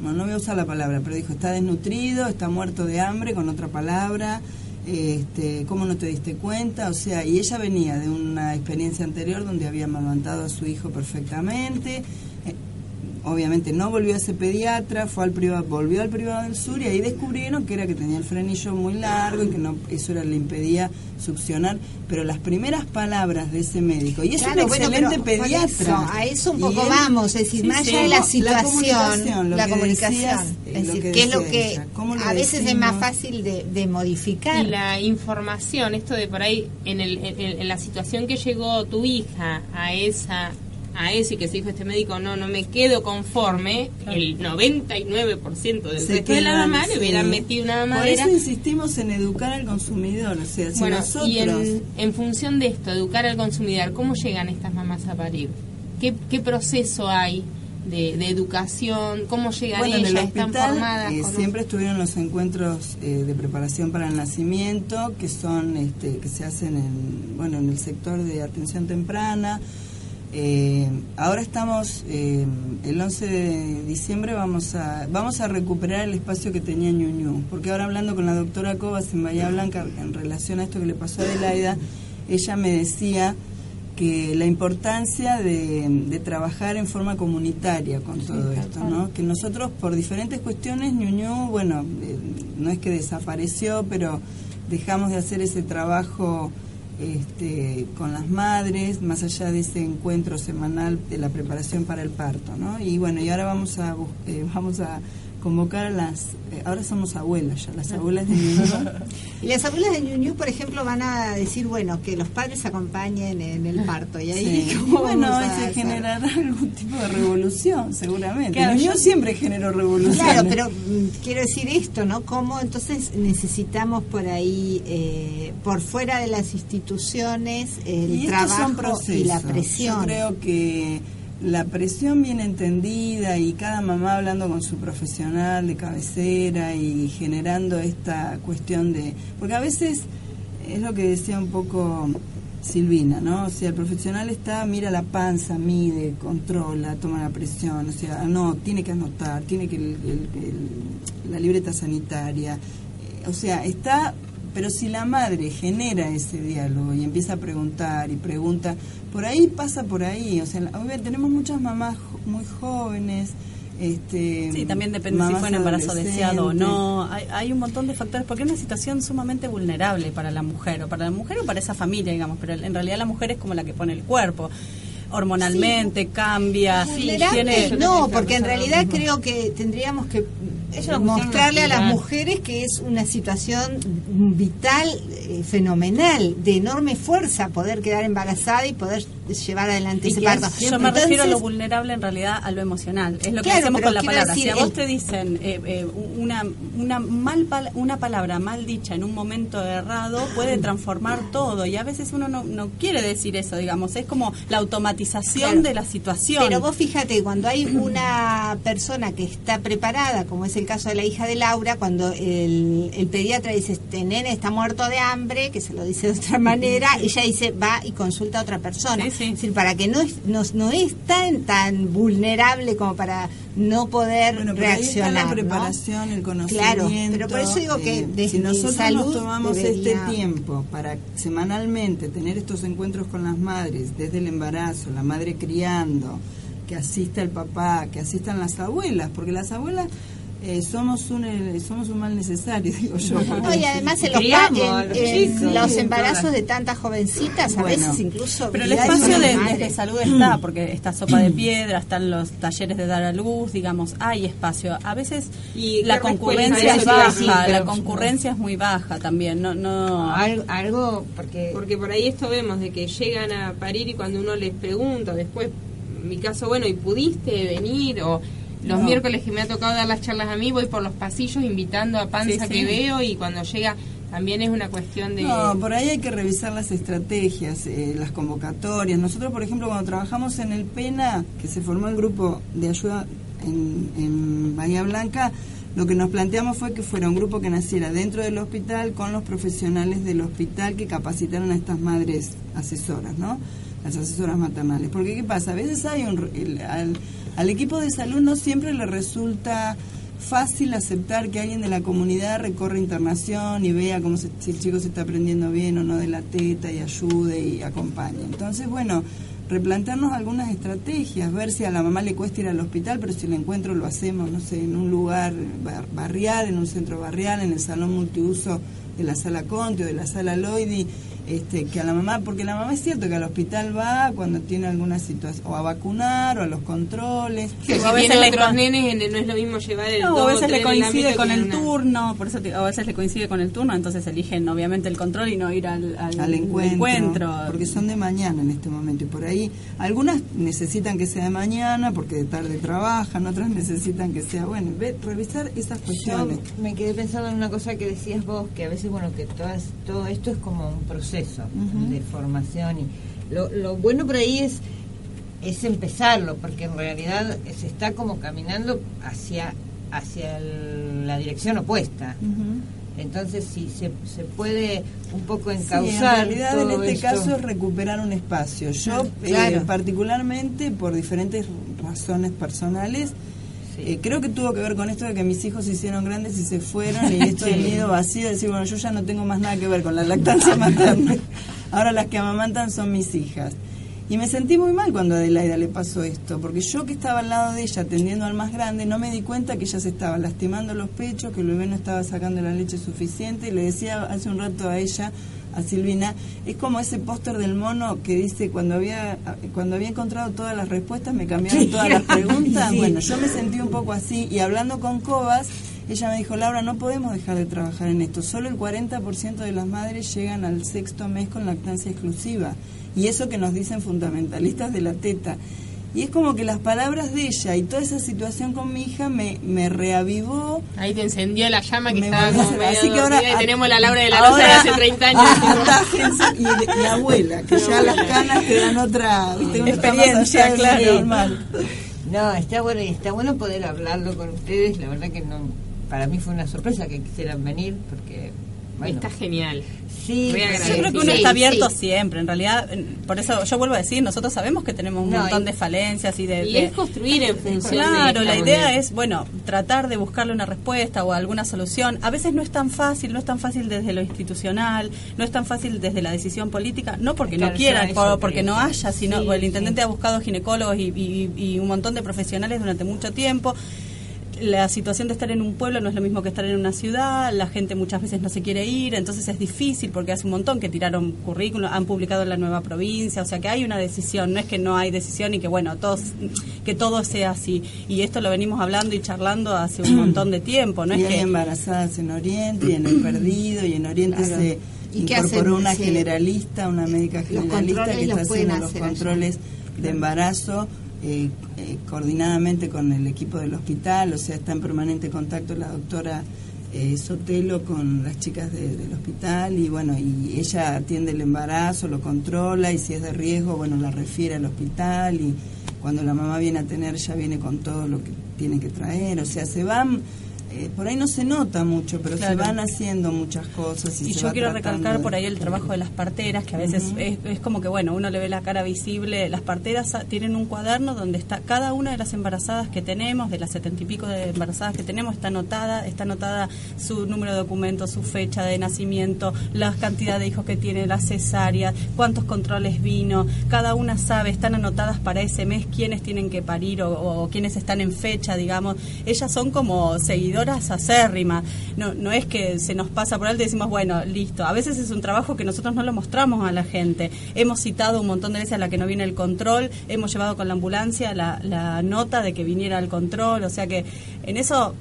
bueno, no voy a usar la palabra, pero dijo, está desnutrido, está muerto de hambre, con otra palabra, este, ¿cómo no te diste cuenta? O sea, y ella venía de una experiencia anterior donde había amamantado a su hijo perfectamente. Obviamente no volvió a ese pediatra, fue al privado, volvió al privado del sur y ahí descubrieron que era que tenía el frenillo muy largo y que no eso era le impedía succionar. Pero las primeras palabras de ese médico, y es Claro, un bueno, excelente por pediatra. eso, a eso un poco él- vamos, es decir, Sí, más sí, allá de la la situación, comunicación, la que comunicación, decías, es decir, que es lo que ella, ¿cómo lo a veces es más fácil de, de modificar. Y la información, esto de por ahí, en, el, en, en la situación que llegó tu hija a esa a eso y que se dijo este médico, no, no me quedo conforme, el 99% del Se resto de la quedan, mamá le sí. hubieran metido una Por mamadera. eso insistimos en educar al consumidor, o sea, si bueno, nosotros... y en, en función de esto, educar al consumidor, ¿cómo llegan estas mamás a parir? ¿Qué, qué proceso hay de, de educación? ¿Cómo llegan Bueno, en ellas? el ¿Están hospital formadas? eh, siempre estuvieron los encuentros eh, de preparación para el nacimiento que son este, que se hacen en bueno en el sector de atención temprana. Eh, ahora estamos eh, el 11 de diciembre vamos a vamos a recuperar el espacio que tenía Ñuñu porque ahora hablando con la doctora Cobas en Bahía Blanca en relación a esto que le pasó a Adelaida ella me decía que la importancia de, de trabajar en forma comunitaria con todo esto, ¿no? Que nosotros por diferentes cuestiones, Ñuñu, bueno, eh, no es que desapareció, pero dejamos de hacer ese trabajo este, con las madres, más allá de ese encuentro semanal de la preparación para el parto, ¿no? Y bueno, y ahora vamos a eh, vamos a convocar a las, eh, ahora somos abuelas ya, las abuelas de Ñuñu. Y las abuelas de Ñuñu, por ejemplo, van a decir, bueno, que los padres acompañen en el parto. Y ahí, Sí. ¿cómo bueno, se generará algún tipo de revolución, seguramente. Claro, yo- siempre generó revoluciones. Claro, pero mm, quiero decir esto, ¿no? Cómo entonces necesitamos por ahí, eh, por fuera de las instituciones, el y trabajo y la presión. Yo creo que la presión bien entendida y cada mamá hablando con su profesional de cabecera y generando esta cuestión de... Porque a veces es lo que decía un poco Silvina, ¿no? O sea, el profesional está, mira la panza, mide, controla, toma la presión, o sea, no, tiene que anotar, tiene que el- el- la libreta sanitaria, o sea, está, pero si la madre genera ese diálogo y empieza a preguntar y pregunta, por ahí pasa por ahí, o sea, obvio, tenemos muchas mamás muy jóvenes, este, Sí, también depende si fue un embarazo deseado o no. Hay, hay un montón de factores, porque es una situación sumamente vulnerable para la mujer, o para la mujer o para esa familia, digamos, pero en realidad la mujer es como la que pone el cuerpo. Hormonalmente cambia, Vulnerable, tiene... no, porque en realidad creo que tendríamos que Es mostrarle a las mujeres que es una situación vital eh, fenomenal, de enorme fuerza poder quedar embarazada y poder llevar adelante Y ese parto. yo me refiero a lo vulnerable en realidad a lo emocional. Es lo que hacemos con la palabra. decir, si a vos el- te dicen eh, eh, una, una, mal pal- una palabra mal dicha en un momento errado, puede transformar todo. Y a veces uno no, no quiere decir eso, digamos. Es como la automatización Claro. de la situación. Pero vos fíjate, cuando hay una persona que está preparada, como es el caso de la hija de Laura, cuando el, el pediatra dice, este nene está muerto de hambre, que se lo dice de otra manera, ella dice, va y consulta a otra persona. Es decir, para que no es, no, no es tan, tan vulnerable como para no poder Bueno, pero ahí está reaccionar. la ¿no? preparación, el conocimiento. Claro, pero por eso digo que eh, desde si nosotros salud nos tomamos debería- este tiempo para semanalmente tener estos encuentros con las madres, desde el embarazo, la madre criando, que asista el papá, que asistan las abuelas, porque las abuelas eh, somos un eh, somos un mal necesario, digo yo. No, y además en los, Criamos en- los en chicos. los Sí, embarazos todas. de tantas jovencitas, a Bueno, veces incluso... Pero el espacio de, salud está, porque está sopa de piedra, están los talleres de dar a luz, digamos, hay espacio. A veces Y la concurrencia es baja, sí, la concurrencia es muy baja también. No, no. algo porque porque por ahí esto vemos de que llegan a parir y cuando uno les pregunta después en mi caso bueno y pudiste venir o los No. miércoles que me ha tocado dar las charlas a mí voy por los pasillos invitando a panza Sí, que sí. veo y cuando llega también es una cuestión de No, por ahí hay que revisar las estrategias, eh, las convocatorias. Nosotros, por ejemplo, cuando trabajamos en el PENA, que se formó el grupo de ayuda en, en Bahía Blanca, lo que nos planteamos fue que fuera un grupo que naciera dentro del hospital con los profesionales del hospital que capacitaran a estas madres asesoras, ¿no? Las asesoras maternales. Porque, ¿qué pasa? A veces hay un... el- al, al equipo de salud no siempre le resulta fácil aceptar que alguien de la comunidad recorra internación y vea cómo se- si el chico se está aprendiendo bien o no de la teta y ayude y acompañe. Entonces, bueno, replantearnos algunas estrategias, ver si a la mamá le cuesta ir al hospital, pero si el encuentro lo hacemos, no sé, en un lugar bar- barrial, en un centro barrial, en el salón multiuso de la sala Conte o de la sala Loidi, este, que a la mamá, porque la mamá es cierto que al hospital va cuando tiene alguna situación, o a vacunar o a los controles. que si a veces tiene otros con- nenes en- no es lo mismo llevar el No, dos a o veces le coincide con el una- turno, por eso te- a veces le coincide con el turno, entonces eligen obviamente el control y no ir al, al, al encuentro, encuentro. porque son de mañana en este momento y por ahí algunas necesitan que sea de mañana porque de tarde trabajan, otras necesitan que sea bueno, ve, revisar esas Yo cuestiones. me quedé pensando en una cosa que decías vos, que a veces, bueno, que todas, todo esto es como un proceso de formación y lo, lo bueno por ahí es es empezarlo, porque en realidad se está como caminando hacia hacia el- la dirección opuesta. Entonces, si se, se puede un poco Sí, en encauzar. realidad en todo este esto. caso es recuperar un espacio. Yo, eh, Claro. particularmente por diferentes razones personales, eh, creo que tuvo que ver con esto de que mis hijos se hicieron grandes y se fueron y esto del Sí. nido vacío, de decir, bueno, yo ya no tengo más nada que ver con la lactancia materna. Ahora las que amamantan son mis hijas. Y me sentí muy mal cuando a Adelaida le pasó esto, porque yo que estaba al lado de ella atendiendo al más grande, no me di cuenta que ella se estaba lastimando los pechos, que el bebé no estaba sacando la leche suficiente, y le decía hace un rato a ella, a Silvina, es como ese póster del mono que dice, cuando había cuando había encontrado todas las respuestas, me cambiaron todas las preguntas. Sí. Bueno, yo me sentí un poco así, y hablando con Cobas, ella me dijo, Laura, no podemos dejar de trabajar en esto. Solo el 40% de las madres llegan al sexto mes con lactancia exclusiva. Y eso que nos dicen fundamentalistas de la teta. Y es como que las palabras de ella y toda esa situación con mi hija me, me reavivó. Ahí te encendió la llama que Me estaba como medio así que ahora- y tenemos la Laura de la Rosa de hace 30 años. Atájense y, y abuela, que ya las canas te dan otra experiencia, allá claro. normal. No, está bueno y está bueno poder hablarlo con ustedes. La verdad que no, para mí fue una sorpresa que quisieran venir porque Está genial. Sí, Yo creo que uno Sí, está abierto sí. siempre, en realidad, por eso yo vuelvo a decir, nosotros sabemos que tenemos un No, montón y- de falencias y de... y de- es construir en función Claro, la idea manera. es, bueno, tratar de buscarle una respuesta o alguna solución. A veces no es tan fácil, no es tan fácil desde lo institucional, no es tan fácil desde la decisión política, no porque Claro, no quieran, por- porque no haya, sino el intendente sí. ha buscado ginecólogos y, y- y un montón de profesionales durante mucho tiempo la situación de estar en un pueblo no es lo mismo que estar en una ciudad, la gente muchas veces no se quiere ir, entonces es difícil porque hace un montón que tiraron currículum, han publicado en la nueva provincia, o sea que hay una decisión, no es que no hay decisión y que bueno, todos que todo sea así. Y esto lo venimos hablando y charlando hace un montón de tiempo, no y es hay que embarazadas en Oriente y en el Perdido y en Oriente Claro. se ¿Y incorporó una generalista, una médica generalista que está haciendo los allá. controles de embarazo eh, eh, coordinadamente con el equipo del hospital, o sea, está en permanente contacto la doctora eh, Sotelo con las chicas de- del hospital y bueno, y ella atiende el embarazo, lo controla y si es de riesgo, bueno, la refiere al hospital y cuando la mamá viene a tener ya viene con todo lo que tiene que traer, o sea, se van, eh, por ahí no se nota mucho, pero se van haciendo muchas cosas y, Y se yo va quiero recalcar por ahí el trabajo de las parteras, que a veces es, es como que, bueno, uno le ve la cara visible. Las parteras tienen un cuaderno donde está cada una de las embarazadas que tenemos, de las setenta y pico de embarazadas que tenemos, está anotada, está anotada su número de documento, su fecha de nacimiento, la cantidad de hijos que tiene, la cesárea, cuántos controles vino, cada una sabe, están anotadas para ese mes quiénes tienen que parir o, o quiénes están en fecha, digamos. Ellas son como seguidoras acérrimas. No, no es que se nos pasa por alto y decimos, bueno, listo. A veces es un trabajo que nosotros no lo mostramos a la gente. Hemos citado un montón de veces a la que no viene el control, hemos llevado con la ambulancia la, la nota de que viniera el control, o sea que en eso...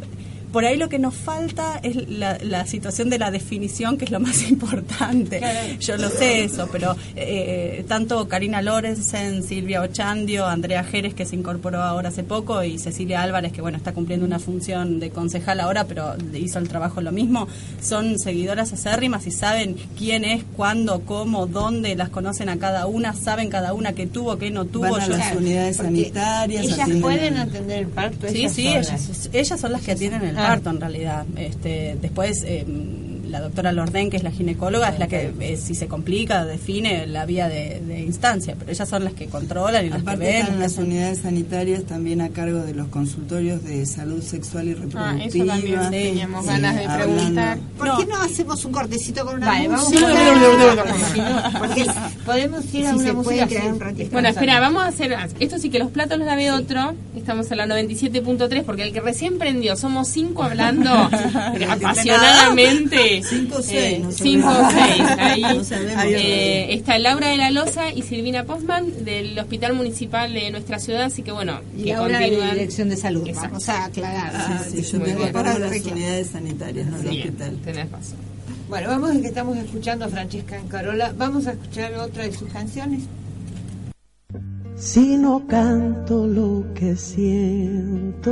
Por ahí lo que nos falta es la, la situación de la definición, que es lo más importante. Yo lo sé eso, pero eh, tanto Karina Lorenzen, Silvia Ochandio, Andrea Jerez, que se incorporó ahora hace poco, y Cecilia Álvarez, que bueno, está cumpliendo una función de concejal ahora, pero hizo el trabajo lo mismo, son seguidoras acérrimas y saben quién es, cuándo, cómo, dónde, las conocen a cada una, saben cada una qué tuvo, qué no tuvo. Van a Yo- las unidades sanitarias. Ellas atienden- pueden atender el parto. Sí, ellas sí, ellas, ellas son las que atienden el Ah. parto en realidad. Este, después eh, la doctora Lordén, que es la ginecóloga, es la que eh, si se complica define la vía de, de instancia, pero ellas son las que controlan y las que Aparte ven. están las unidades sanitarias también a cargo de los consultorios de salud sexual y reproductiva. Ah, eso también teníamos Sí, ganas de hablando- preguntar. ¿Por qué no hacemos un cortecito con una Vale, vamos con- Porque Podemos ir a si una se música puede quedar así. un ratito. Bueno, espera, vamos a hacer. Esto sí que los platos los lavé otro. Estamos en la 97.3, porque el que recién prendió, somos cinco hablando apasionadamente. Cinco o seis, Eh, no cinco o sabemos. seis. Ahí No sabemos. eh, está Laura de la Loza y Silvina Postman del Hospital Municipal de nuestra ciudad. Así que bueno, Y que ahora continúan. Dirección de Salud, Exacto. vamos a aclarar. Ah, sí, yo Muy tengo para las unidades sanitarias, no el hospital. tenés razón. Bueno, vamos a que estamos escuchando a Francesca Encarola. Vamos a escuchar otra de sus canciones. Si no canto lo que siento,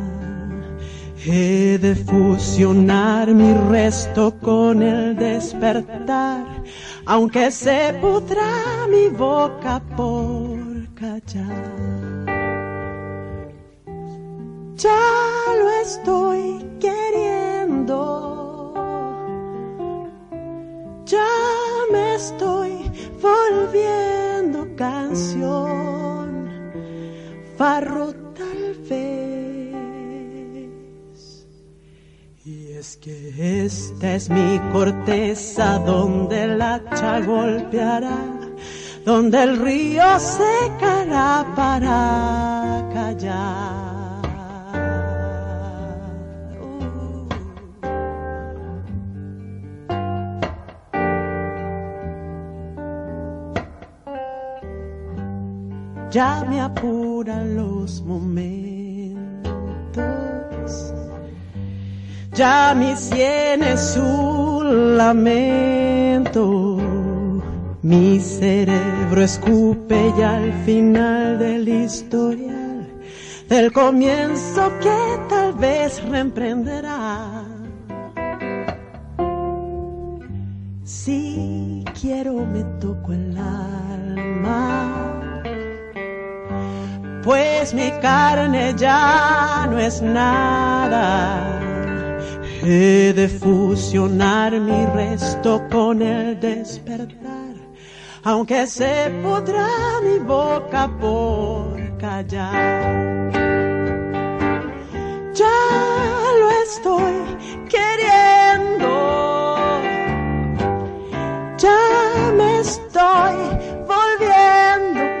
He de fusionar mi resto con el despertar, aunque se pudra mi boca por callar. Ya lo estoy queriendo. Ya me estoy volviendo canción, farro es que esta es mi corteza donde el hacha golpeará, donde el río secará para callar. ya me apuran los momentos ya mi sien es un lamento. Mi cerebro escupe ya al final del historial, del comienzo que tal vez reemprenderá. Si quiero me toco el alma, pues mi carne ya no es nada. He de fusionar mi resto con el despertar, aunque se podrá mi boca por callar. Ya lo estoy queriendo, ya me estoy volviendo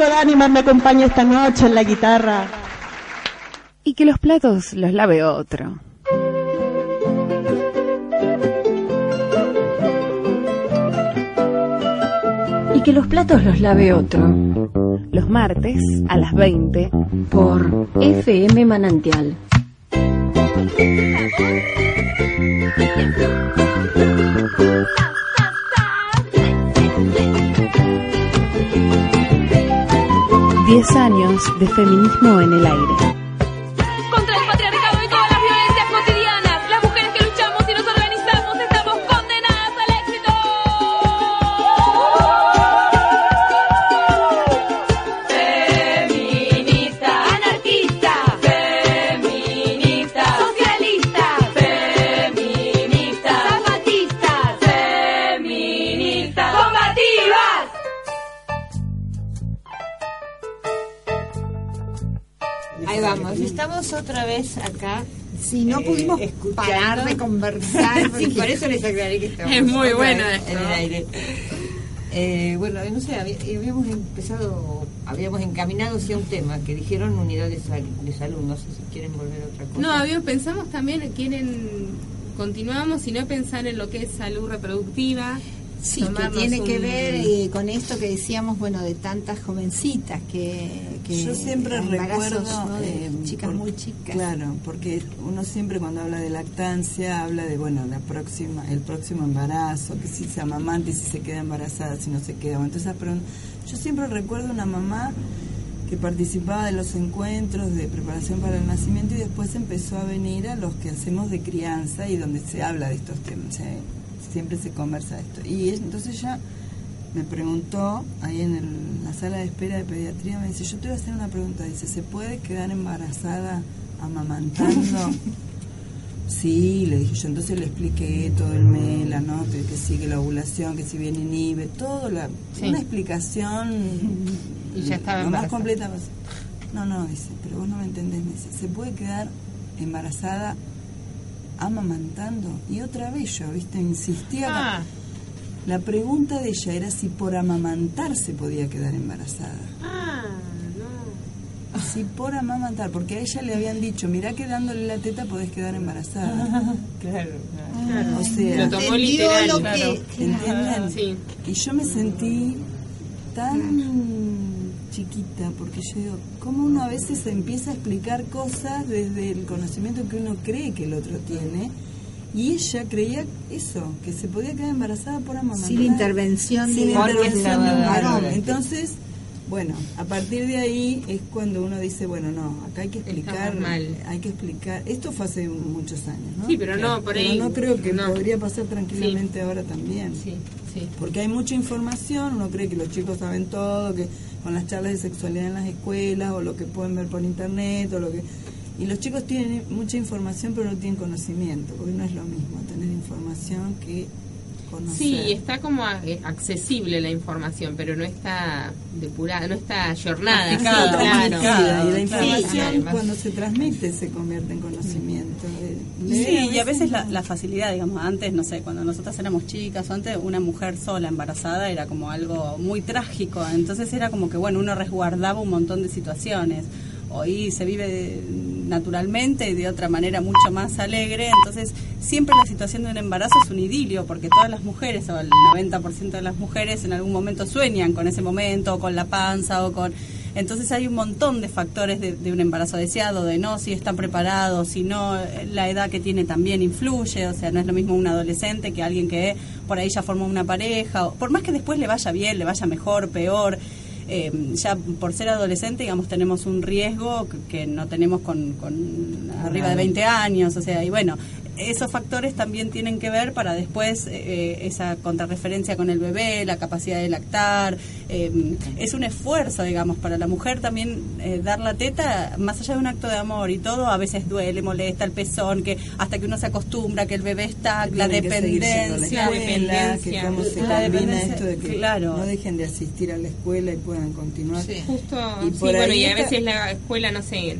Federico D'Anima me acompaña esta noche en la guitarra. Y que los platos los lave otro. Y que los platos los lave otro. Los martes a las 20 por FM Manantial. Diez años de feminismo en el aire. Sí, no eh, pudimos escuchando. parar de conversar. sí, por eso les aclaré que estamos Es muy en el aire. Eh, bueno, no sé, habí- habíamos empezado, habíamos encaminado hacia un tema que dijeron unidad de, sal- de salud. No sé si quieren volver a otra cosa. No, había, pensamos también, quieren, continuamos, si no pensar en lo que es salud reproductiva. Sí, que tiene que ver eh, con esto que decíamos, bueno, de tantas jovencitas que, que Yo siempre recuerdo ¿no? de eh, chicas por- muy chicas. Claro, porque uno siempre cuando habla de lactancia habla de bueno la próxima, el próximo embarazo, que si se amamanta y si se queda embarazada, si no se queda. Entonces, pero yo siempre recuerdo una mamá que participaba de los encuentros de preparación para el nacimiento y después empezó a venir a los que hacemos de crianza y donde se habla de estos temas. se- siempre se conversa de esto. Y es- entonces ya me preguntó ahí en el- la sala de espera de pediatría, me dice, yo te voy a hacer una pregunta, dice, ¿se puede quedar embarazada amamantando? sí, le dije yo, entonces le expliqué todo el mela, ¿no? Que, que sigue la ovulación, que si bien inhibe, todo, la, Sí. una explicación Y ya estaba lo más completa. pues. No, no, dice, pero vos no me entendés, me dice, ¿se puede quedar embarazada amamantando? Y otra vez yo, ¿viste? Insistía. Ah. La pregunta de ella era si por amamantar se podía quedar embarazada. Ah, no. Si por amamantar, porque a ella le habían dicho, mirá que dándole la teta podés quedar embarazada. claro, O sea, Lo tomó literal, claro. ¿Entienden? Sí. Y yo me sentí tan chiquita, porque yo digo, ¿cómo uno a veces empieza a explicar cosas desde el conocimiento que uno cree que el otro tiene? Y ella creía eso, que se podía quedar embarazada por amamantar. Sin intervención Sin de- intervención de un varón. Entonces, bueno, a partir de ahí es cuando uno dice, bueno, no, acá hay que explicar, mal. hay que explicar. Esto fue hace muchos años, ¿no? Sí, pero no, por Pero ahí- no creo que no. podría pasar tranquilamente ahora también. Sí, sí. Porque hay mucha información, uno cree que los chicos saben todo, que con las charlas de sexualidad en las escuelas o lo que pueden ver por internet o lo que y los chicos tienen mucha información pero no tienen conocimiento, porque no es lo mismo tener información que conocer. Sí, está como a- eh, accesible la información, pero no está depurada, no está. Masticada, claro. y la Sí, información además. cuando se transmite se convierte en conocimiento. Sí, y a veces la, la facilidad, digamos, antes, no sé, cuando nosotras éramos chicas o antes, una mujer sola embarazada era como algo muy trágico, entonces era como que, bueno, uno resguardaba un montón de situaciones. Hoy se vive naturalmente y de otra manera mucho más alegre, entonces siempre la situación de un embarazo es un idilio, porque todas las mujeres, o el 90% de las mujeres en algún momento sueñan con ese momento, o con la panza, o con... Entonces hay un montón de factores de, de un embarazo deseado, de no, si están preparados, si no, la edad que tiene también influye, o sea, no es lo mismo un adolescente que alguien que por ahí ya formó una pareja, o, por más que después le vaya bien, le vaya mejor, peor, eh, ya por ser adolescente, digamos, tenemos un riesgo que, que no tenemos con, con arriba de 20 años, o sea, y bueno, esos factores también tienen que ver para después eh, esa contrarreferencia con el bebé, la capacidad de lactar. eh, es un esfuerzo, digamos, para la mujer también eh, dar la teta, más allá de un acto de amor y todo, a veces duele, molesta el pezón, que hasta que uno se acostumbra, que el bebé está, la dependencia, la escuela, que cómo se la combina dependencia, esto de que claro. no dejen de asistir a la escuela y puedan continuar. Justo, Y sí, bueno, ahí y a veces la escuela, no sé,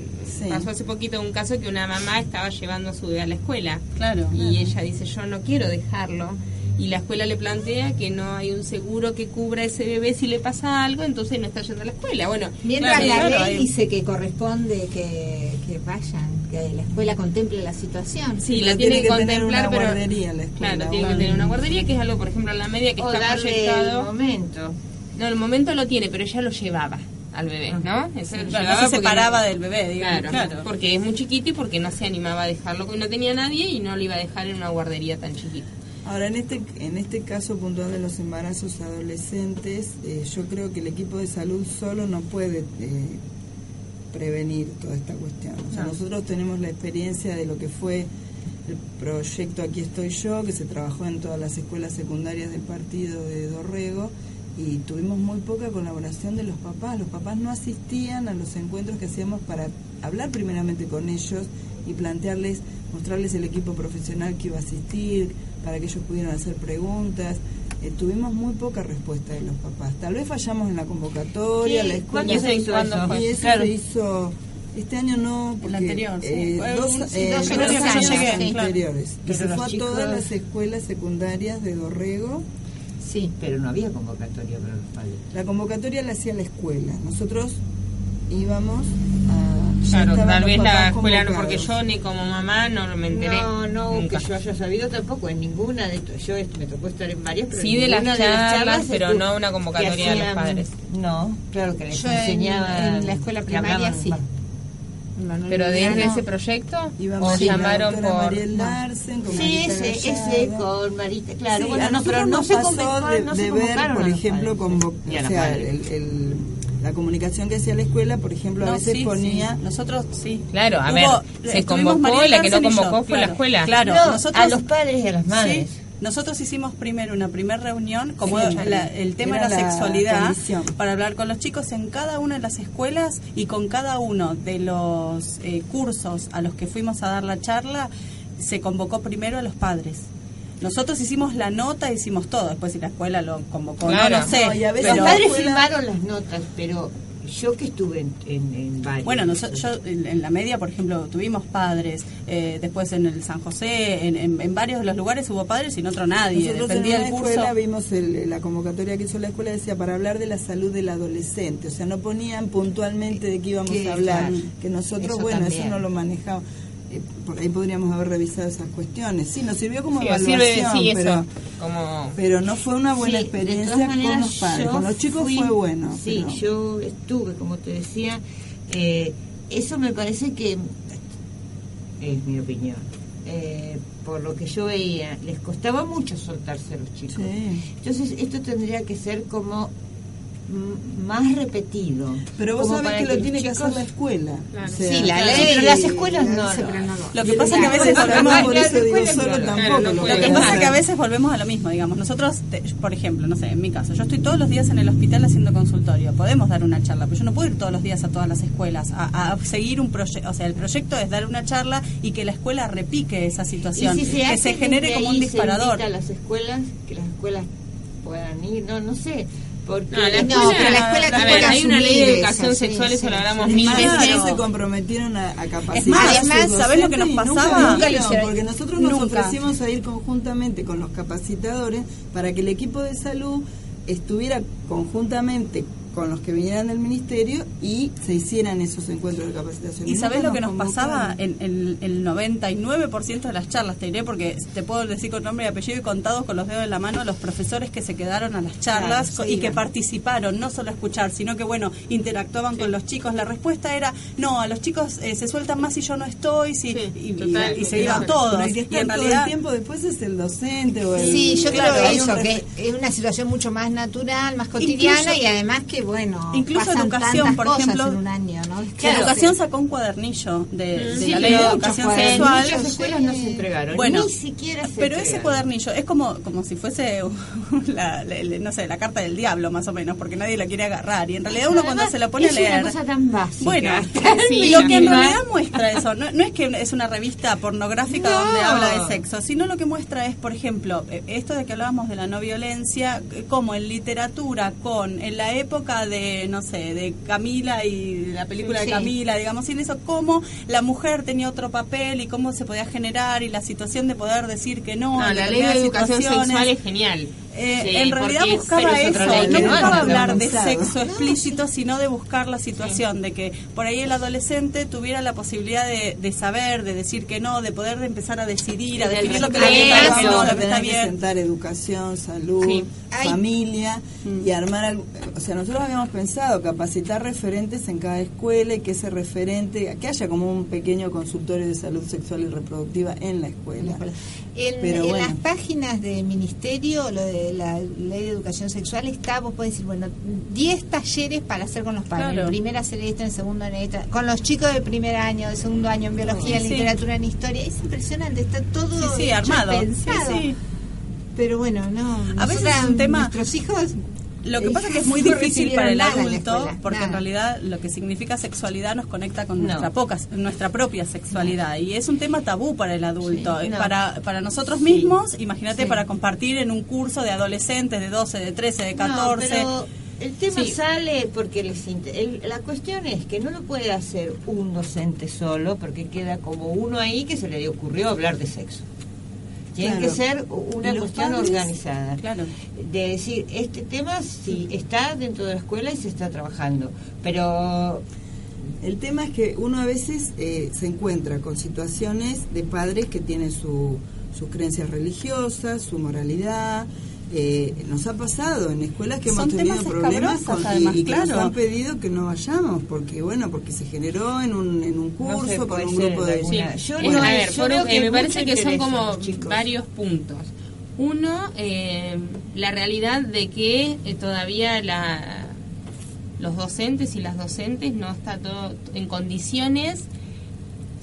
pasó hace poquito un caso que una mamá estaba llevando a su bebé a la escuela. Claro. Y ella dice, yo no quiero dejarlo. Y la escuela le plantea que no hay un seguro que cubra a ese bebé si le pasa algo, entonces no está yendo a la escuela. Bueno, Mientras claro, la claro, ley hay- dice que corresponde que, que vayan, que la escuela contemple la situación. Sí, la tiene que contemplar, pero claro, tiene que tener una guardería que es algo, por ejemplo, en la media que O está darle proyectado. el momento. No, el momento lo tiene, pero ella lo llevaba al bebé, ¿no? Eso no se separaba del bebé, digamos, Claro, claro. porque es muy chiquito y porque no se animaba a dejarlo, porque no tenía nadie y no lo iba a dejar en una guardería tan chiquita. Ahora, en este, en este caso puntual de los embarazos adolescentes, eh, yo creo que el equipo de salud solo no puede eh, prevenir toda esta cuestión. O sea, No. nosotros tenemos la experiencia de lo que fue el proyecto Aquí estoy yo, que se trabajó en todas las escuelas secundarias del partido de Dorrego, y tuvimos muy poca colaboración de los papás. Los papás no asistían a los encuentros que hacíamos para hablar primeramente con ellos y plantearles, mostrarles el equipo profesional que iba a asistir, para que ellos pudieran hacer preguntas. Eh, tuvimos muy poca respuesta de los papás. Tal vez fallamos en la convocatoria, la escuela. ¿Cuándo se hizo eso? Y eso Claro. se hizo este año no, porque, anterior, sí. eh, dos, eh, dos dos años anteriores. Pero se fue a chicos- todas las escuelas secundarias de Dorrego. Sí, pero no había convocatoria para los padres. La convocatoria la hacía la escuela. Nosotros íbamos a... Claro, tal vez la escuela no, porque yo ni como mamá no me enteré. No, no, nunca. que yo haya sabido tampoco en ninguna de yo me tocó estar en varias, pero Sí, en de las ninguna charlas, pero no una convocatoria de los padres. No, claro que les Yo en- la escuela primaria hablaban- sí. Pero desde Emiliano. ese proyecto Íbamos o sí, la llamaron por Mariel Larsen, con Sí, ese, ese con Marita, claro. Sí, bueno, a no, nosotros pero no se pasó convocó, de, no se de ver, por a ejemplo, a o la sea, el, el- la comunicación que hacía la escuela, por ejemplo, a No, veces sí, ponía... sí. Nosotros sí. Claro, a Hubo- ver, se estuvimos convocó la que no yo, convocó fue la claro. escuela. Claro, No, nosotros a los padres y a las madres. Sí, nosotros hicimos primero una primera reunión, como Sí, la- el tema era era, la sexualidad, para hablar con los chicos en cada una de las escuelas y con cada uno de los eh, cursos a los que fuimos a dar la charla, se convocó primero a los padres. Nosotros hicimos la nota, hicimos todo, después si la escuela lo convocó, Claro. no, no sé. No, y a veces Los padres escuela- firmaron las notas, pero yo que estuve en, en, en varios. Bueno, noso- yo en, en la media, por ejemplo, tuvimos padres, eh, después en el San José, en, en- varios de los lugares hubo padres y en otro nadie, Nosotros dependía en una curso. escuela vimos el- la convocatoria que hizo la escuela decía para hablar de la salud del adolescente, o sea, no ponían puntualmente de qué íbamos a hablar, claro, que nosotros, eso bueno, también. eso no lo manejamos. Eh, por ahí podríamos haber revisado esas cuestiones. Sí, nos sirvió como Sí, evaluación, sirve, sí, pero, como... pero no fue una buena Sí, experiencia con los padres. Con los chicos fui- fue bueno. Sí, pero- yo estuve, como te decía, eh, eso me parece que es mi opinión. Eh, por lo que yo veía, les costaba mucho soltarse a los chicos. Entonces, esto tendría que ser como más repetido. Pero vos sabés que lo tiene que hacer la escuela. Claro. O sea, Sí, la ley, pero las escuelas no, no. no. Lo que pasa es que a veces volvemos por eso digo solo tampoco Lo que pasa es que a veces volvemos a lo mismo, digamos. Nosotros, te- por ejemplo, no sé, en mi caso, yo estoy todos los días en el hospital haciendo consultorio. Podemos dar una charla, pero yo no puedo ir todos los días a todas las escuelas a, a seguir un proyecto. O sea, el proyecto es dar una charla y que la escuela repique esa situación, Y si se que se genere como un disparador. Se las escuelas, que las escuelas puedan ir, no, no sé. Porque No, la escuela- pero la escuela a tiene ver, que hay una ley de educación eso, sí, sexual, eso sí, lo hablamos sí. mil Claro, veces. se comprometieron a, a capacitar además, ¿sabés lo que nos nunca pasaba? lo Nunca lo. Porque nosotros nos Nunca. ofrecimos a ir conjuntamente con los capacitadores para que el equipo de salud estuviera conjuntamente con los que vinieran del ministerio y se hicieran esos encuentros de capacitación. ¿Y sabés nunca lo que nos pasaba en, en el 99% de las charlas? Te diré porque te puedo decir con nombre y apellido y contados con los dedos de la mano los profesores que se quedaron a las charlas Claro, y sí, que participaron, no solo a escuchar, sino que, bueno, interactuaban con los chicos. La respuesta era, no, a los chicos eh, se sueltan más si yo no estoy, si, y, y- total, y se iban todos. que Y en todo realidad... el tiempo después es el docente o el... Sí, yo Claro, creo un eso, que es una situación mucho más natural, más cotidiana Incluso- y además que, bueno, Incluso pasan educación, por cosas ejemplo, en un año, ¿no? La educación sacó un cuadernillo de, de Sí, la ley de educación sexual. Muchas escuelas no se entregaron, Bueno, ni siquiera se pero ese cuadernillo es como como si fuese la, la- la- no sé la carta del diablo más o menos porque nadie la quiere agarrar y en realidad uno cuando se la pone a es una leer cosa tan básica. bueno Sí, lo que en realidad muestra eso no, no es que es una revista pornográfica No. donde habla de sexo sino lo que muestra es por ejemplo eh, esto de que hablábamos de la no violencia eh, como en literatura con en la época de no sé de Camila y la película Sí. de Camila digamos y en eso cómo la mujer tenía otro papel y cómo se podía generar y la situación de poder decir que no, No, la ley de educación sexual es genial. Eh, Sí, en realidad buscaba eso, no buscaba hablar de sexo explícito, sino de buscar la situación, de que por ahí el adolescente tuviera la posibilidad de, de saber, de decir que no, de poder empezar a decidir, a definir lo que le gusta, no, lo está bien. sentar educación, salud, Sí. familia y armar algo. O sea, nosotros habíamos pensado capacitar referentes en cada escuela y que ese referente, que haya como un pequeño consultorio de salud sexual y reproductiva en la escuela. En, Pero en bueno. las páginas del ministerio, lo de la ley de educación sexual, está, vos podés decir, bueno, 10 talleres para hacer con los padres. Claro. En primero hacer esto, en segundo en esto, con los chicos de primer año, de segundo año en biología, en Sí. literatura, en historia. Es impresionante, está todo Sí, sí, armado. pensado. Sí, sí. Pero bueno, no. A veces es un tema- Nuestros hijos. Lo que eh, pasa es que es muy difícil para el adulto, escuela, porque en realidad lo que significa sexualidad nos conecta con No. nuestra, poca, nuestra propia sexualidad. Y es un tema tabú para el adulto. Sí, no. para, para nosotros Sí. mismos, imagínate, Sí. para compartir en un curso de adolescentes de 12, de 13, de 14. No, pero el tema Sí. sale porque les inter- el- la cuestión es que no lo puede hacer un docente solo porque queda como uno ahí que se le ocurrió hablar de sexo. Tiene Claro. que ser una cuestión padres, organizada. Claro. De decir, este tema sí está dentro de la escuela y se está trabajando, pero El tema es que uno a veces eh, se encuentra con situaciones de padres que tienen su, sus creencias religiosas, su moralidad. Eh, nos ha pasado en escuelas que hemos Son tenido problemas con- y- además, y, que nos claro. han pedido que no vayamos porque bueno porque se generó en un, en un No curso con puede un grupo de Sí. Yo no- a ver, yo por- creo eh, que me parece que son como chicos. varios puntos. Uno, eh, la realidad de que eh, todavía la, los docentes y las docentes no está todo en condiciones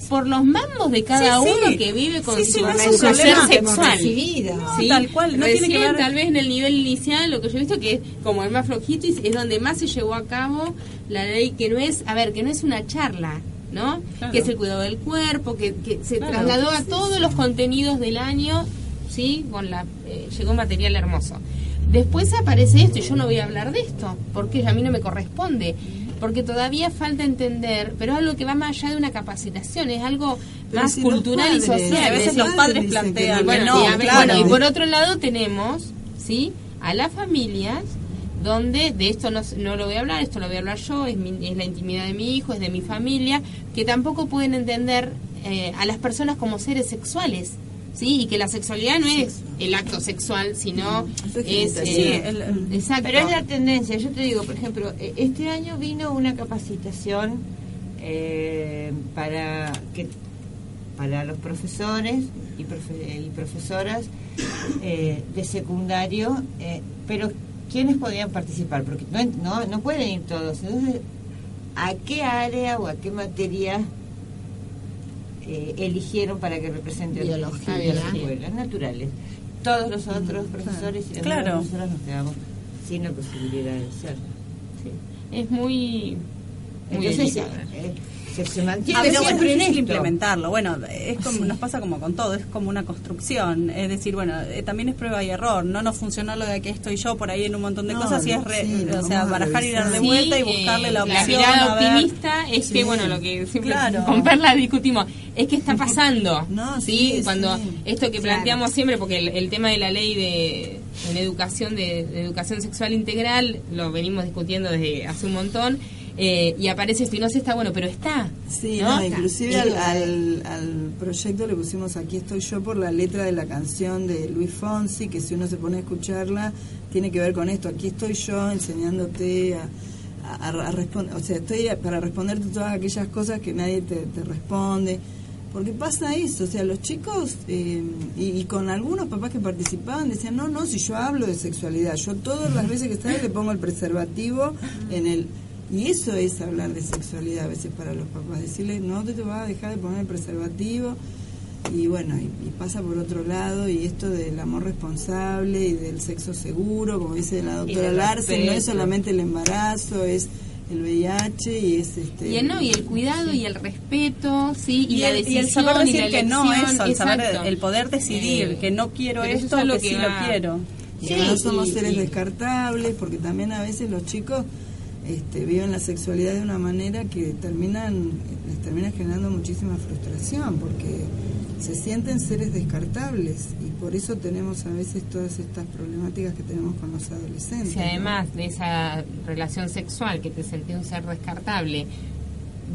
por los mambos de cada Sí, sí. uno que vive con Sí, su, sí, no su ser sexual. recibido. No, ¿sí? tal cual, no tiene que ver- tal vez en el nivel inicial, lo que yo he visto que es como el más flojito y es donde más se llevó a cabo la ley que no es, a ver, que no es una charla, ¿no? Claro. Que es el cuidado del cuerpo, que, que se Claro. trasladó a todos los contenidos del año, ¿sí? Con la, eh, llegó material hermoso. Después aparece esto y yo no voy a hablar de esto, porque a mí no me corresponde, porque todavía falta entender, pero es algo que va más allá de una capacitación, es algo Pero más si cultural y social. a veces los padres plantean que Bueno, no, y, claro. bueno, y por otro lado tenemos, ¿sí? A las familias donde de esto no, no lo voy a hablar, esto lo voy a hablar yo, es, mi- es la intimidad de mi hijo, es de mi familia, que tampoco pueden entender eh, a las personas como seres sexuales, ¿sí? Y que la sexualidad no es el acto sexual, sino es eh, el- exacto. Pero es la tendencia. Yo te digo, por ejemplo, eh, este año vino una capacitación eh, para que para los profesores y, profe- y profesoras eh, de secundario, eh, pero ¿quiénes podían participar? Porque no, no, no pueden ir todos. Entonces, ¿a qué área o a qué materia eh, eligieron para que represente Biología. a las escuelas naturales? Todos los otros profesores y Claro. profesoras nos quedamos sin la posibilidad de ser. Es muy... muy Entonces, eh, se, mantiene pero bueno, siempre es en difícil esto. implementarlo. Bueno, es como nos pasa como con todo, es como una construcción. Es decir, bueno, eh, también es prueba y error. No nos funcionó lo de aquí estoy yo por ahí en un montón de No, cosas y es re- sí, o sea, barajar y dar de Sí, vuelta y eh, buscarle la opción. mirada a ver. optimista es que, bueno, lo que siempre Claro. con Perla discutimos, es que está pasando. No, ¿sí? sí, Cuando sí. esto que Claro. planteamos siempre, porque el, el tema de la ley de, en educación de, de educación sexual integral lo venimos discutiendo desde hace un montón. Eh, y aparece esto y no sé, está bueno, pero está. Sí, ¿no? no, inclusive al, al, al proyecto le pusimos Aquí estoy yo por la letra de la canción de Luis Fonsi, que si uno se pone a escucharla, tiene que ver con esto. Aquí estoy yo enseñándote a, a, responder, o sea, estoy para responderte todas aquellas cosas que nadie te, te responde. Porque pasa eso, o sea, los chicos, eh, y, y con algunos papás que participaban, decían, no, no, si yo hablo de sexualidad, yo todas las veces que estaba le pongo el preservativo en el... Y eso es hablar de sexualidad a veces para los papás, decirles, no te, te vas a dejar de poner el preservativo, y bueno, y, y pasa por otro lado, y esto del amor responsable y del sexo seguro, como dice la doctora Larsen, no es solamente el embarazo, es el VIH y es este... Y el, no, y el cuidado y el respeto, sí, y, Y, la el, y decisión el saber decir y la que no eso, el saber exacto. el poder decidir Eh, que no quiero esto es lo que, que sí va- lo quiero. Y Sí, que no somos seres descartables, porque también a veces los chicos este, viven la sexualidad de una manera que terminan les termina generando muchísima frustración, porque se sienten seres descartables y por eso tenemos a veces todas estas problemáticas que tenemos con los adolescentes. Si además de esa relación sexual que te sentí un ser descartable,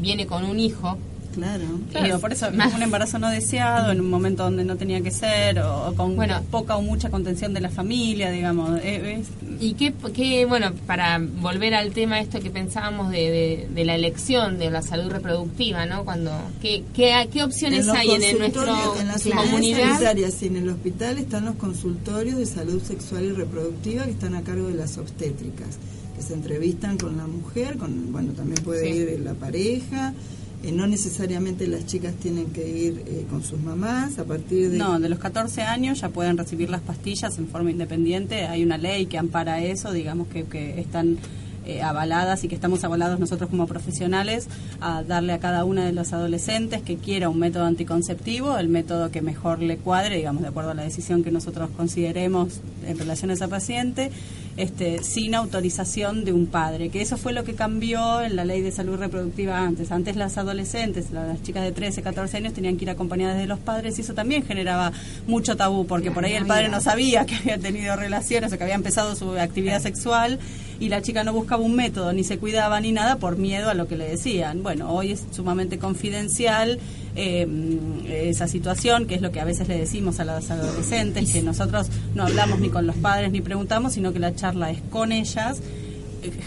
viene con un hijo. Claro. Claro, por eso más- un embarazo no deseado en un momento donde no tenía que ser o, o con Bueno. poca o mucha contención de la familia, digamos. eh, es- Y qué, qué, bueno, para volver al tema esto que pensábamos de, de, de la elección de la salud reproductiva, ¿no? Cuando, ¿qué, qué, qué opciones En hay en, el- nuestra en las comunidad? y en el hospital están los consultorios de salud sexual y reproductiva que están a cargo de las obstétricas, que se entrevistan con la mujer, con bueno también puede Sí. ir la pareja, eh, no necesariamente las chicas tienen que ir eh, con sus mamás, a partir de... No, de los 14 años ya pueden recibir las pastillas en forma independiente. Hay una ley que ampara eso, digamos que, que están eh, avaladas y que estamos avalados nosotros como profesionales a darle a cada una de los adolescentes que quiera un método anticonceptivo, el método que mejor le cuadre, digamos, de acuerdo a la decisión que nosotros consideremos en relación a esa paciente. Este, sin autorización de un padre, que eso fue lo que cambió en la ley de salud reproductiva antes. Antes las adolescentes, las chicas de 13, 14 años tenían que ir acompañadas de los padres y eso también generaba mucho tabú, porque por ahí el padre no sabía que había tenido relaciones o que había empezado su actividad sexual y la chica no buscaba un método, ni se cuidaba ni nada por miedo a lo que le decían. Bueno, hoy es sumamente confidencial eh, esa situación, que es lo que a veces le decimos a las adolescentes, que nosotros no hablamos ni con los padres ni preguntamos, sino que la charla es con ellas.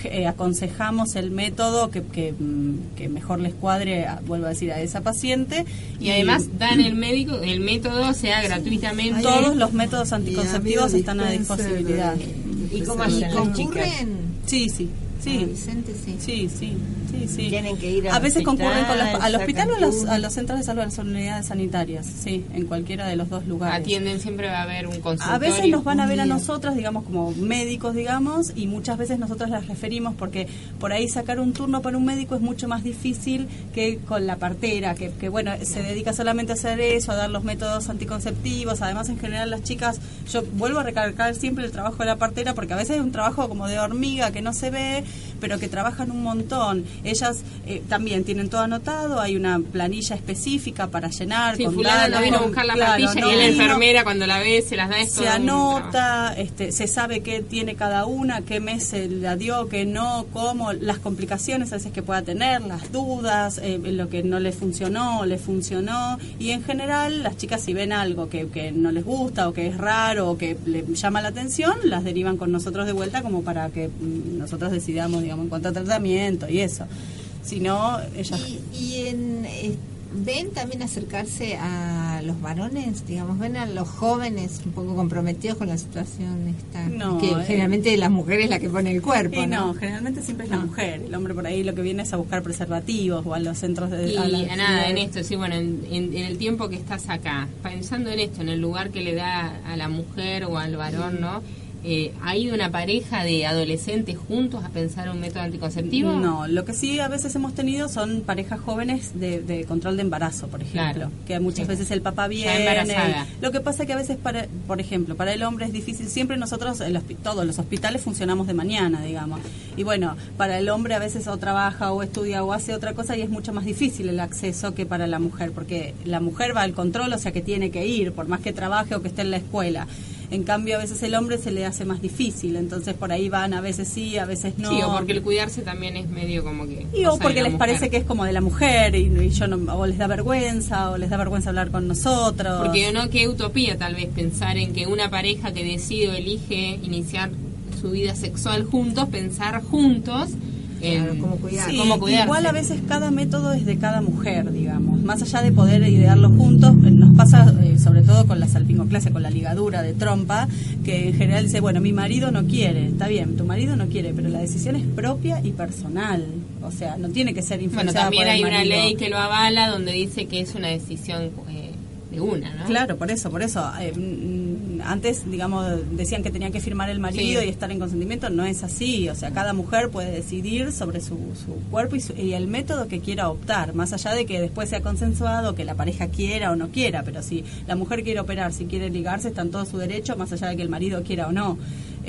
eh, aconsejamos el método que, que, mm, que mejor les cuadre, a- vuelvo a decir, a esa paciente. Y además dan el médico, el método, sea gratuitamente. Todos los métodos anticonceptivos están a disponibilidad. dispenser ¿Y cómo las chicas? ¿Concurren? Sí, sí, sí. Sí. Sí, sí, sí, sí. Tienen que ir A veces concurren con los- hospital, al hospital o a los, a los centros de salud, a las unidades sanitarias, sí, en cualquiera de los dos lugares. Atienden, siempre va a haber un consultorio. A veces nos van a ver a nosotras, digamos, como médicos, digamos, y muchas veces nosotras las referimos porque por ahí sacar un turno para un médico es mucho más difícil que con la partera, que, que, bueno, se dedica solamente a hacer eso, a dar los métodos anticonceptivos. Además, en general, las chicas, yo vuelvo a recalcar siempre el trabajo de la partera porque a veces es un trabajo como de hormiga que no se ve, pero que trabajan un montón. Ellas eh, también tienen todo anotado, hay una planilla específica para llenar. Sí, con fulano no datos, vino a con- buscar la claro, plantilla no y la vino enfermera cuando la ve se las da esto. se anota, este, se sabe qué tiene cada una, qué mes se la dio, qué no, cómo, las complicaciones a veces que pueda tener, las dudas, eh, lo que no le funcionó, le funcionó. Y en general, las chicas si ven algo que, que no les gusta o que es raro o que le llama la atención, las derivan con nosotros de vuelta como para que mm, nosotros decidamos, digamos, en cuanto a tratamiento y eso. Si no, ellas... Y, y en, eh, ven también acercarse a los varones, digamos, ven a los jóvenes un poco comprometidos con la situación esta, No, que eh. generalmente la mujer es la que pone el cuerpo, Y ¿no? no, generalmente siempre es la mujer. El hombre por ahí lo que viene es a buscar preservativos o a los centros de... Y a nada, en esto, sí, bueno, en, en- en el tiempo que estás acá, pensando en esto, en el lugar que le da a la mujer o al varón, ¿no? Eh, ¿Ha ido una pareja de adolescentes juntos a pensar un método anticonceptivo? No, lo que sí a veces hemos tenido son parejas jóvenes de, de control de embarazo, por ejemplo, Claro. que muchas Sí. veces el papá Ya viene. embarazada. Lo que pasa que a veces, para, por ejemplo, para el hombre es difícil. Siempre nosotros, el todos los hospitales funcionamos de mañana, digamos. Y bueno, para el hombre a veces o trabaja o estudia o hace otra cosa y es mucho más difícil el acceso que para la mujer, porque la mujer va al control, o sea que tiene que ir, por más que trabaje o que esté en la escuela. En cambio, a veces el hombre se le hace más difícil, entonces por ahí van, a veces sí, a veces no. Sí, o porque el cuidarse también es medio como que... Y o porque les mujer. parece que es como de la mujer y, y yo no, o les da vergüenza o les da vergüenza hablar con nosotros. Porque no, qué utopía tal vez pensar en que una pareja que decide o elige iniciar su vida sexual juntos, pensar juntos en cómo cuidar. Sí, cómo cuidarse. igual a veces cada método es de cada mujer, digamos. Más allá de poder idearlo juntos, eh, nos pasa eh, sobre todo con la salpingoclasia, con la ligadura de trompa, que en general dice, bueno, mi marido no quiere. Está bien, tu marido no quiere, pero la decisión es propia y personal. O sea, no tiene que ser Bueno, influenciada también por el hay una ley que lo avala donde dice que es una decisión eh, de una, ¿no? Claro, por eso, por eso. Eh, mm, antes, digamos, decían que tenía que firmar el marido Sí. y estar en consentimiento. No es así. O sea, cada mujer puede decidir sobre su, su cuerpo y, su- y el método que quiera optar, más allá de que después sea consensuado, que la pareja quiera o no quiera. Pero si la mujer quiere operar, si quiere ligarse, está en todo su derecho, más allá de que el marido quiera o no.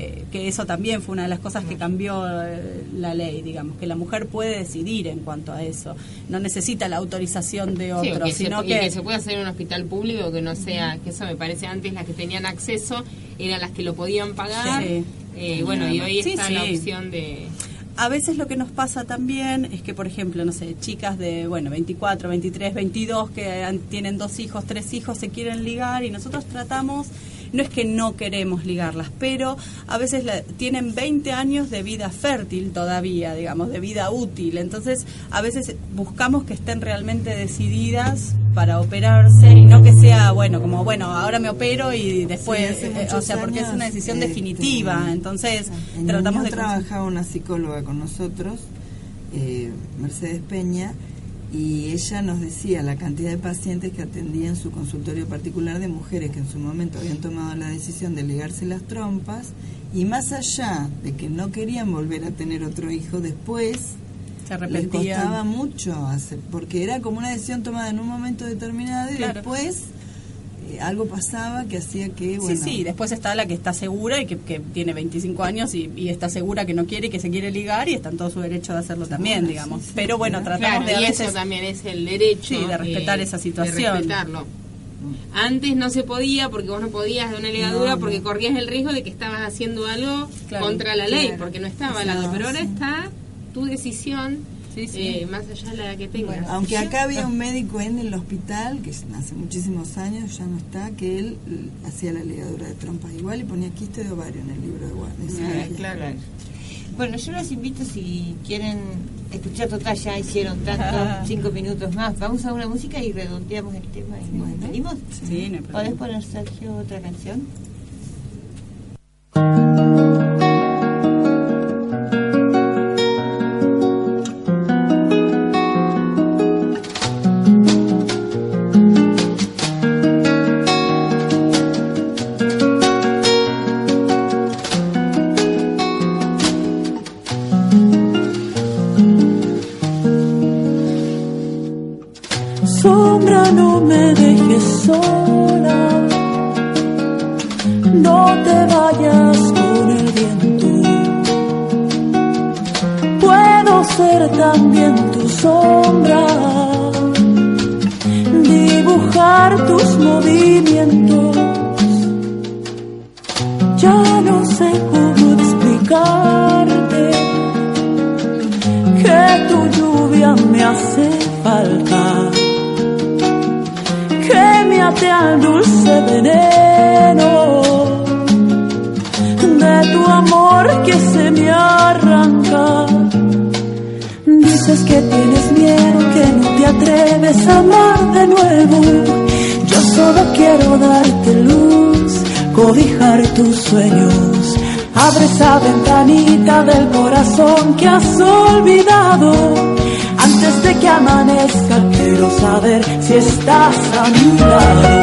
Eh, que eso también fue una de las cosas que cambió eh, la ley, digamos, que la mujer puede decidir en cuanto a eso. No necesita la autorización de Sí, otro, que se, sino y que se puede hacer en un hospital público que no sea, que eso me parece antes las que tenían acceso eran las que lo podían pagar. Sí. Eh, bueno, y hoy Sí, está la sí. opción de... A veces lo que nos pasa también es que, por ejemplo, no sé, chicas de, bueno, 24, 23, 22 que han- tienen dos hijos, tres hijos, se quieren ligar y nosotros tratamos, no es que no queremos ligarlas, pero a veces la- tienen 20 años de vida fértil todavía, digamos, de vida útil. Entonces, a veces buscamos que estén realmente decididas para operarse y no que sea, bueno, como, bueno, ahora me opero y después, Sí, eh, o sea, porque es una decisión este, definitiva. Entonces, En tratamos de... Trabajaba una psicóloga con nosotros, eh, Mercedes Peña, y ella nos decía la cantidad de pacientes que atendía en su consultorio particular de mujeres que en su momento habían tomado la decisión de ligarse las trompas y más allá de que no querían volver a tener otro hijo después Se les costaba mucho hacer, porque era como una decisión tomada en un momento determinado y Claro. después algo pasaba que hacía que bueno Sí, sí, después está la que está segura y que, que tiene 25 años y, y está segura que no quiere y que se quiere ligar y está en todo su derecho de hacerlo también, Bueno, digamos. sí, sí, Pero bueno, claro. tratamos de a y veces... eso también es el derecho Sí, de respetar eh, esa de situación. respetarlo. Antes no se podía porque vos no podías de una ligadura No, no. porque corrías el riesgo de que estabas haciendo algo Claro, contra la ley claro. porque no estaba No, la pero ahora sí. está tu decisión sí. eh, más allá de la que tengas. Aunque acá había un médico en el hospital, que hace muchísimos años ya no está, que él hacía la ligadura de trompas igual y ponía quiste de ovario en el libro de guardia. de Ah, claro. Bueno, yo los invito si quieren escuchar total, ya hicieron tanto, cinco minutos más. Vamos a una música y redondeamos el tema y nos despedimos. Sí, no hay problema. ¿Podés poner, Sergio, otra canción? Amanezca, quiero saber si estás a mi lado.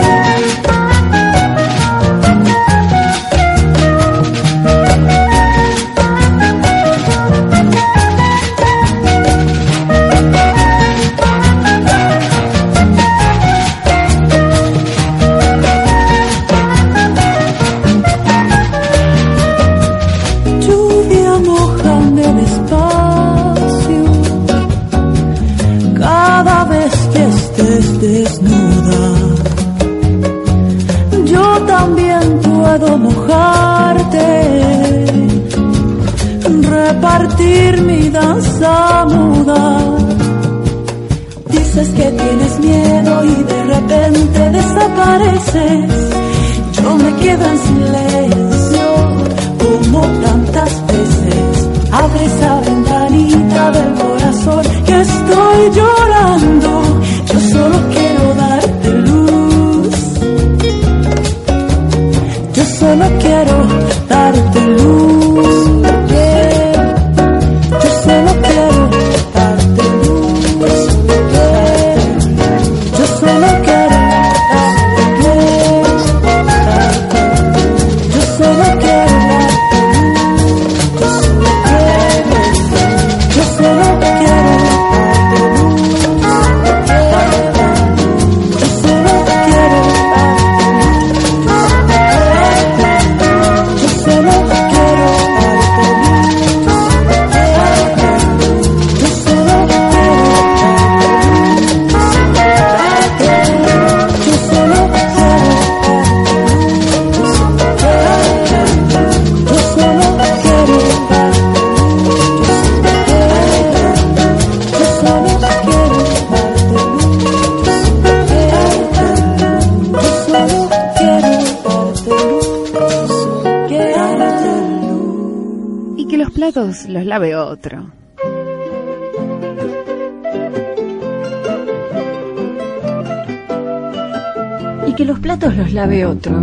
Y que los platos los lave otro.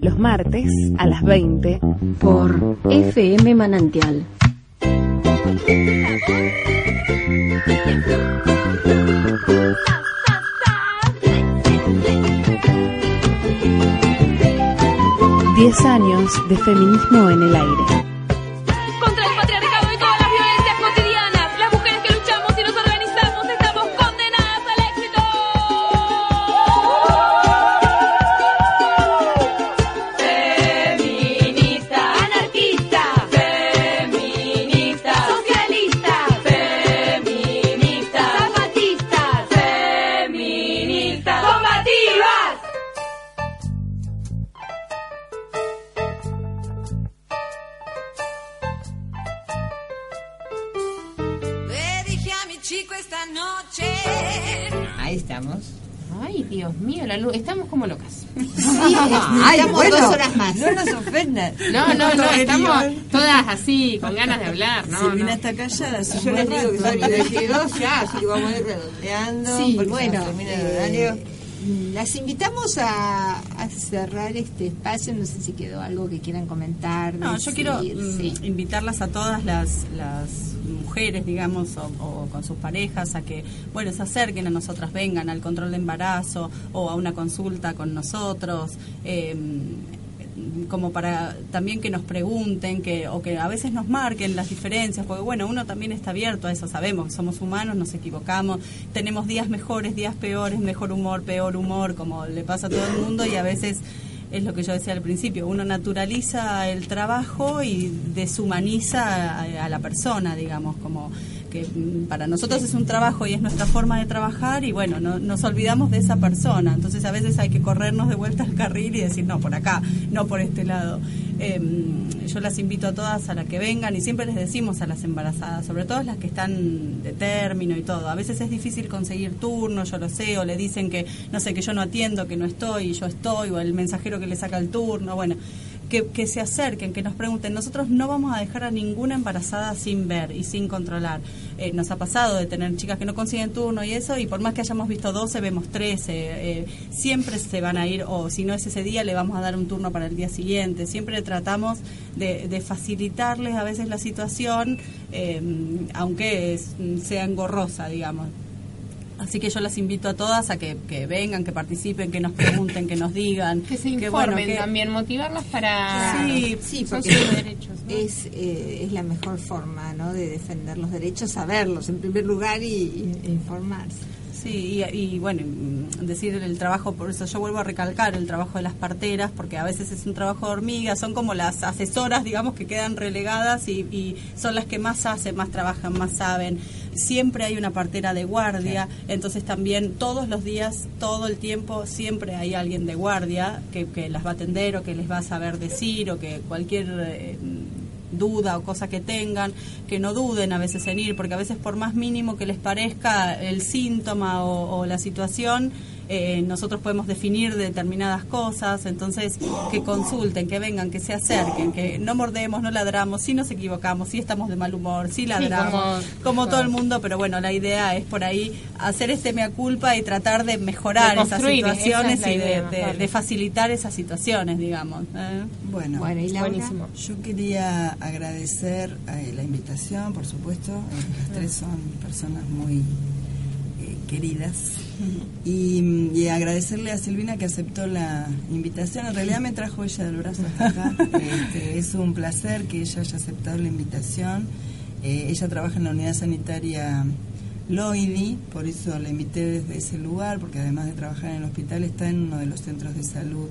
Los martes a las 20 por FM Manantial. Diez años de feminismo en el aire. Está callada. Yo les digo que son 22 ya, así que vamos a ir redondeando. Sí, porque bueno, nos termina el eh, las invitamos a, a cerrar este espacio. No sé si quedó algo que quieran comentar. No, yo quiero mm, sí. invitarlas a todas las, las mujeres, digamos, o, o con sus parejas, a que, bueno, se acerquen a nosotras, vengan al control de embarazo o a una consulta con nosotros. eh, como para también que nos pregunten que o que a veces nos marquen las diferencias porque bueno uno también está abierto a eso sabemos somos humanos nos equivocamos tenemos días mejores días peores mejor humor peor humor como le pasa a todo el mundo y a veces es lo que yo decía al principio, uno naturaliza el trabajo y deshumaniza a la persona, digamos, como que para nosotros es un trabajo y es nuestra forma de trabajar y bueno, no, nos olvidamos de esa persona, entonces a veces hay que corrernos de vuelta al carril y decir, no, por acá, no por este lado. Em, yo las invito a todas a la que vengan y siempre les decimos a las embarazadas, sobre todo las que están de término y todo, a veces es difícil conseguir turno, yo lo sé, o le dicen que, no sé, que yo no atiendo, que no estoy yo estoy, o el mensajero que le saca el turno, bueno, que, se acerquen, que nos pregunten. Nosotros no vamos a dejar a ninguna embarazada sin ver y sin controlar. Eh, nos ha pasado de tener chicas que no consiguen turno y eso, y por más que hayamos visto 12, vemos 13. eh, siempre se van a ir, o si no es ese día, le vamos a dar un turno para el día siguiente. Siempre tratamos de, de facilitarles a veces la situación, eh, aunque sea engorrosa, digamos. Así que yo las invito a todas a que, que vengan, que participen, que nos pregunten, que nos digan. Que se que, informen bueno, que- también, motivarlas para... Sí, Sí, son porque sus derechos. ¿no? es, eh, es la mejor forma ¿no? de defender los derechos, saberlos en primer lugar y, y- e informarse. Sí, y, y bueno, mm, decir el trabajo, por eso yo vuelvo a recalcar el trabajo de las parteras, porque a veces es un trabajo de hormiga, son como las asesoras, digamos, que quedan relegadas y, y son las que más hacen, más trabajan, más saben. Siempre hay una partera de guardia, entonces también todos los días, todo el tiempo, siempre hay alguien de guardia que, que las va a atender o que les va a saber decir o que cualquier... eh, duda o cosa que tengan, que no duden a veces en ir, porque a veces por más mínimo que les parezca el síntoma o, o la situación, eh, nosotros podemos definir determinadas cosas, entonces que consulten, que vengan, que se acerquen, que no mordemos, no ladramos, si nos equivocamos, si estamos de mal humor, si ladramos, como- como, todo el mundo, pero bueno, la idea es por ahí hacer este mea culpa y tratar de mejorar De esas esa situaciones es y de, idea, de- de facilitar esas situaciones, digamos. ¿eh? Bueno, Bueno, ¿y Laura? Buenísimo. yo quería agradecer eh, la invitación, por supuesto. Eh, las tres son personas muy eh, queridas. Y, y agradecerle a Silvina que aceptó la invitación. En realidad me trajo ella del brazo hasta acá. Este, es un placer que ella haya aceptado la invitación. Eh, ella trabaja en la unidad sanitaria Loidi, por eso la invité desde ese lugar, porque además de trabajar en el hospital está en uno de los centros de salud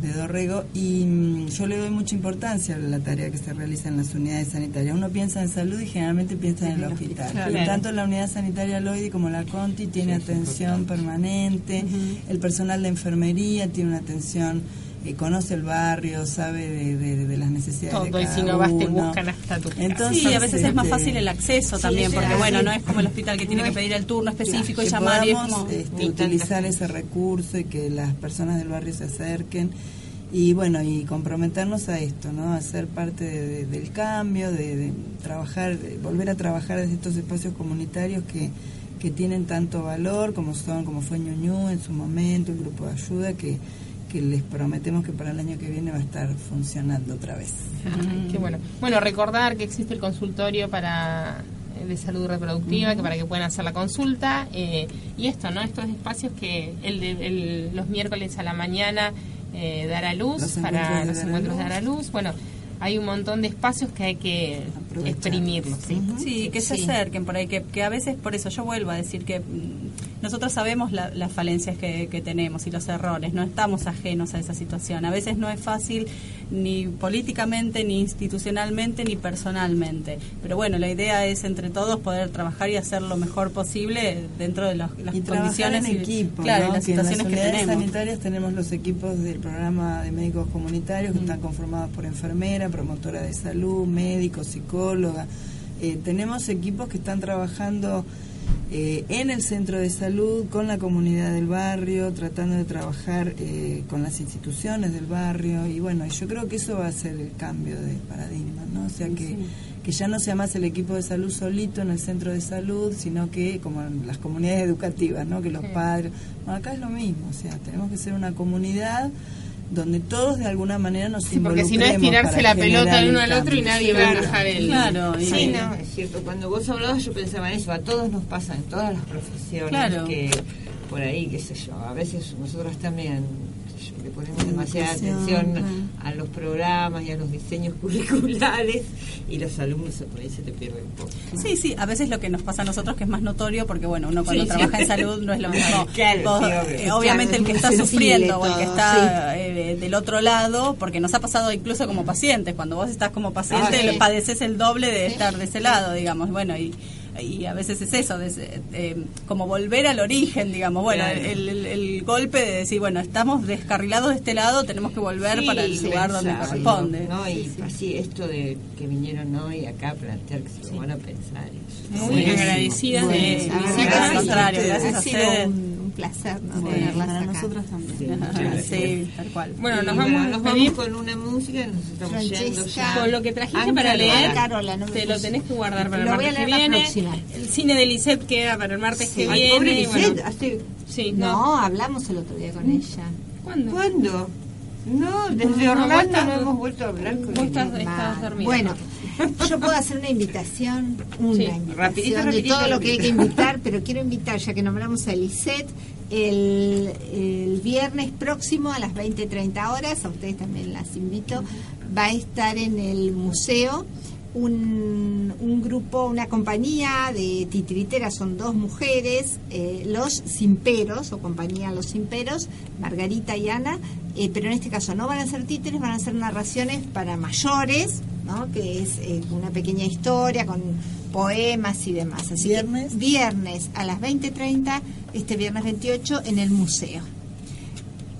de Dorrego y mm, yo le doy mucha importancia a la tarea que se realiza en las unidades sanitarias. Uno piensa en salud y generalmente piensa en el hospital. Claro. Y tanto la unidad sanitaria Loidi como la Conti tiene atención permanente, el personal de enfermería tiene una atención, eh, conoce el barrio, sabe de, de- de las necesidades de Todo, y cada si no vas te buscan hasta tu casa. Entonces, sí, a veces es más fácil el acceso sí, también, porque sí. bueno, no es como el hospital que tiene No que pedir el turno específico y llamar y es podamos, como... este, utilizar ese recurso y que las personas del barrio se acerquen y bueno y comprometernos a esto no a ser parte de- de- del cambio de, de trabajar de volver a trabajar desde estos espacios comunitarios que que tienen tanto valor como son como fue Ñuñú en su momento el grupo de ayuda que que les prometemos que para el año que viene va a estar funcionando otra vez. Ay, qué bueno. Bueno, recordar que existe el consultorio para eh, de salud reproductiva, que para que puedan hacer la consulta. eh, y esto, ¿no? Estos espacios que el de- el- los miércoles a la mañana eh, dar a luz, Los para los encuentros de luz. dar a luz. Bueno, hay un montón de espacios que hay que exprimirlos. ¿sí? Sí, que se Sí. acerquen por ahí, que, que a veces, por eso yo vuelvo a decir que mm, nosotros sabemos la- las falencias que, que tenemos y los errores, no estamos ajenos a esa situación. A veces no es fácil ni políticamente, ni institucionalmente, ni personalmente. Pero bueno, la idea es entre todos poder trabajar y hacer lo mejor posible dentro de los- las y condiciones en y- equipo, claro, ¿no? las que en las situaciones que tenemos. sanitarias tenemos los equipos del programa de médicos comunitarios que están conformados por enfermera, promotora de salud, médico, psicóloga. Eh, tenemos equipos que están trabajando eh, en el centro de salud, con la comunidad del barrio, tratando de trabajar eh, con las instituciones del barrio y bueno, yo creo que eso va a ser el cambio de paradigma, ¿no? O sea que, que ya no sea más el equipo de salud solito en el centro de salud, sino que como en las comunidades educativas, ¿no? Que los Sí. padres, bueno, acá es lo mismo, o sea, tenemos que ser una comunidad donde todos de alguna manera nos Sí, porque si no es tirarse la pelota el uno al otro y nadie va a dejar el... Claro, y- Sí, no, es cierto. Cuando vos hablabas yo pensaba en eso. A todos nos pasa en todas las profesiones Claro. que por ahí, qué sé yo, a veces nosotros también le ponemos demasiada atención a los programas y a los diseños curriculares y los alumnos por ahí se te pierden un poco. Sí, sí, a veces lo que nos pasa a nosotros que es más notorio, porque bueno, uno cuando Sí, sí. trabaja en salud no es lo mismo. Claro, Vos, sí, obvio. eh, obviamente el que está sufriendo o el que está eh, del otro lado, porque nos ha pasado incluso como pacientes, cuando vos estás como paciente Ah, padeces el doble de estar de ese lado, digamos, bueno, y y a veces es eso, de ese- eh, como volver al origen, digamos, bueno, Claro. el, el- el golpe de decir, bueno, estamos descarrilados de este lado, tenemos que volver Sí, para el lugar donde corresponde. ¿no? Y así esto de que vinieron hoy acá a plantear que se lo van a pensar. Muy agradecidas de Bueno, visitas. al contrario, gracias a ustedes. Placer, ¿no? Sí, Tenerlas para acá. nosotros también. Sí. Sí, tal cual. Bueno, nos vamos, nos vamos con una música, nos estamos Francesca. yendo ya. Con lo que trajiste para leer, Carola, no me te lo tenés que guardar para Lo el voy a martes que viene. próxima. El cine de Lisette queda para el martes Sí. que Ay, viene. pobre y bueno. Lisette, hace- Sí, No, no. hablamos el otro día con ella. ¿Cuándo? ¿Cuándo? No, desde No, Orlando no hemos vuelto a hablar con Vos estás, ella. estás dormida. Bueno, yo puedo hacer una invitación, una Sí. invitación Rapidito, de todo lo que hay que invitar, pero quiero invitar, ya que nombramos a Lisette, el, el viernes próximo a las 20.30 horas, a ustedes también las invito, va a estar en el museo un, un grupo, una compañía de titiriteras, son dos mujeres, eh, Los Simperos, o compañía Los Simperos, Margarita y Ana, eh, pero en este caso no van a ser títeres, van a ser narraciones para mayores, ¿no? que es eh, una pequeña historia con poemas y demás. Así ¿Viernes? que viernes a las 20.30, este viernes 28, en el museo.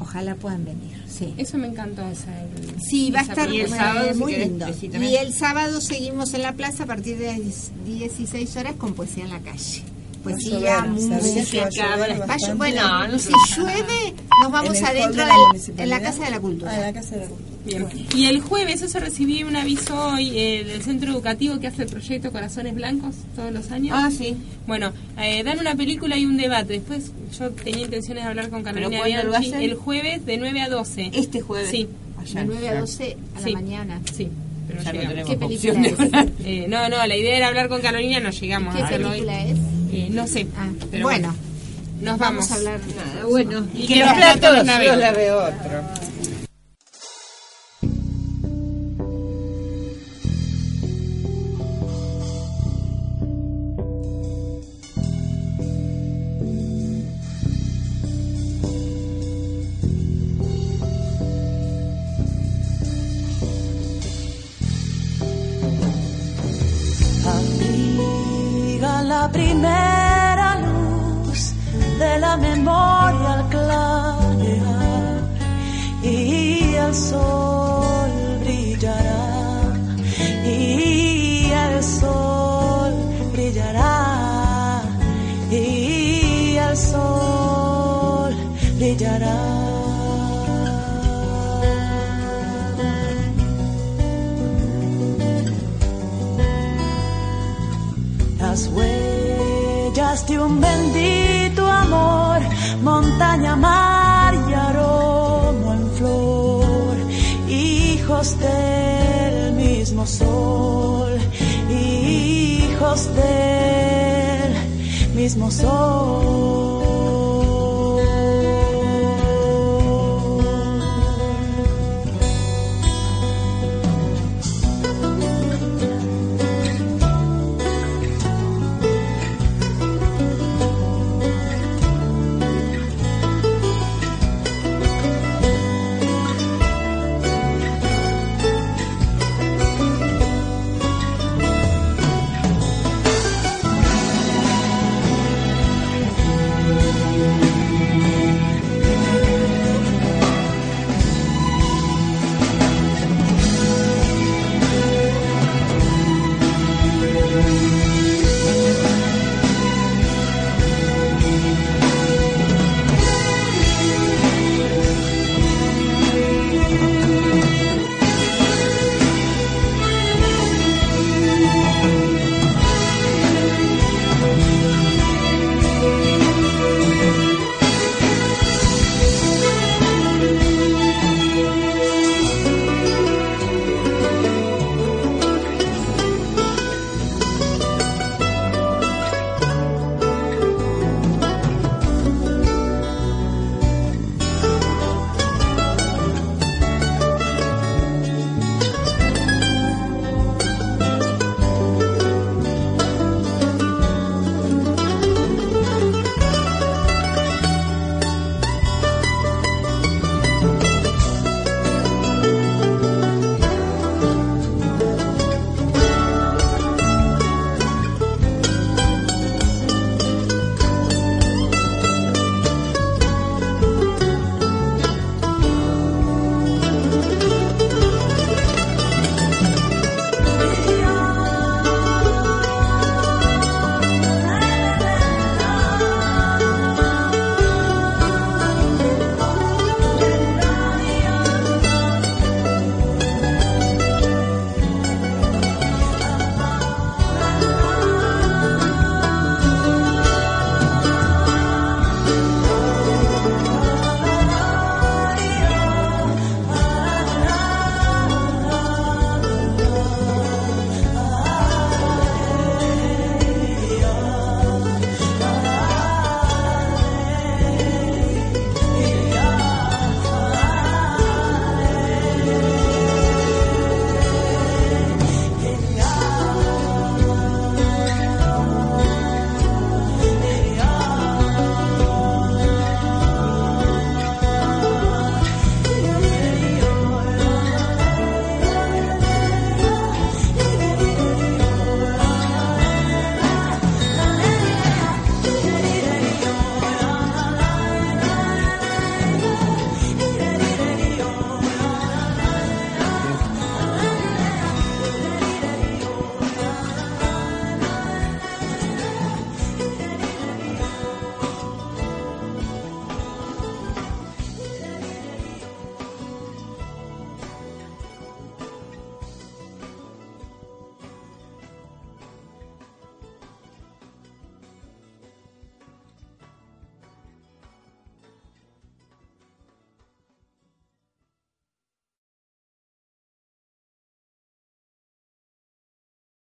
Ojalá puedan venir. Sí. Eso me encantó. Esa, el- Sí, va a estar sábado, muy lindo. Y el sábado seguimos en la plaza a partir de las 16 horas con poesía en la calle. Poesía, llover, ¿sabías música, bueno, No, no si llueve nos vamos adentro de la municipalidad. en la Casa de la Cultura. Ah, en la Casa de la Cultura. Bien. Y el jueves, eso recibí un aviso hoy eh, del centro educativo que hace el proyecto Corazones Blancos todos los años. Ah, sí. Bueno, eh, dan una película y un debate. Después yo tenía intenciones de hablar con Carolina Bianchi hacen? el jueves de 9 a 12. Este jueves. Sí. De 9 a 12 a Sí. la mañana. Sí. Pero Ya no ¿Qué película es? Eh, no, no, la idea era hablar con Carolina, no llegamos ¿Qué a hacerlo hoy. película es? Eh, no sé. pero bueno, nos vamos vamos a hablar. Nada, bueno. Y que que los platos yo la veo otro.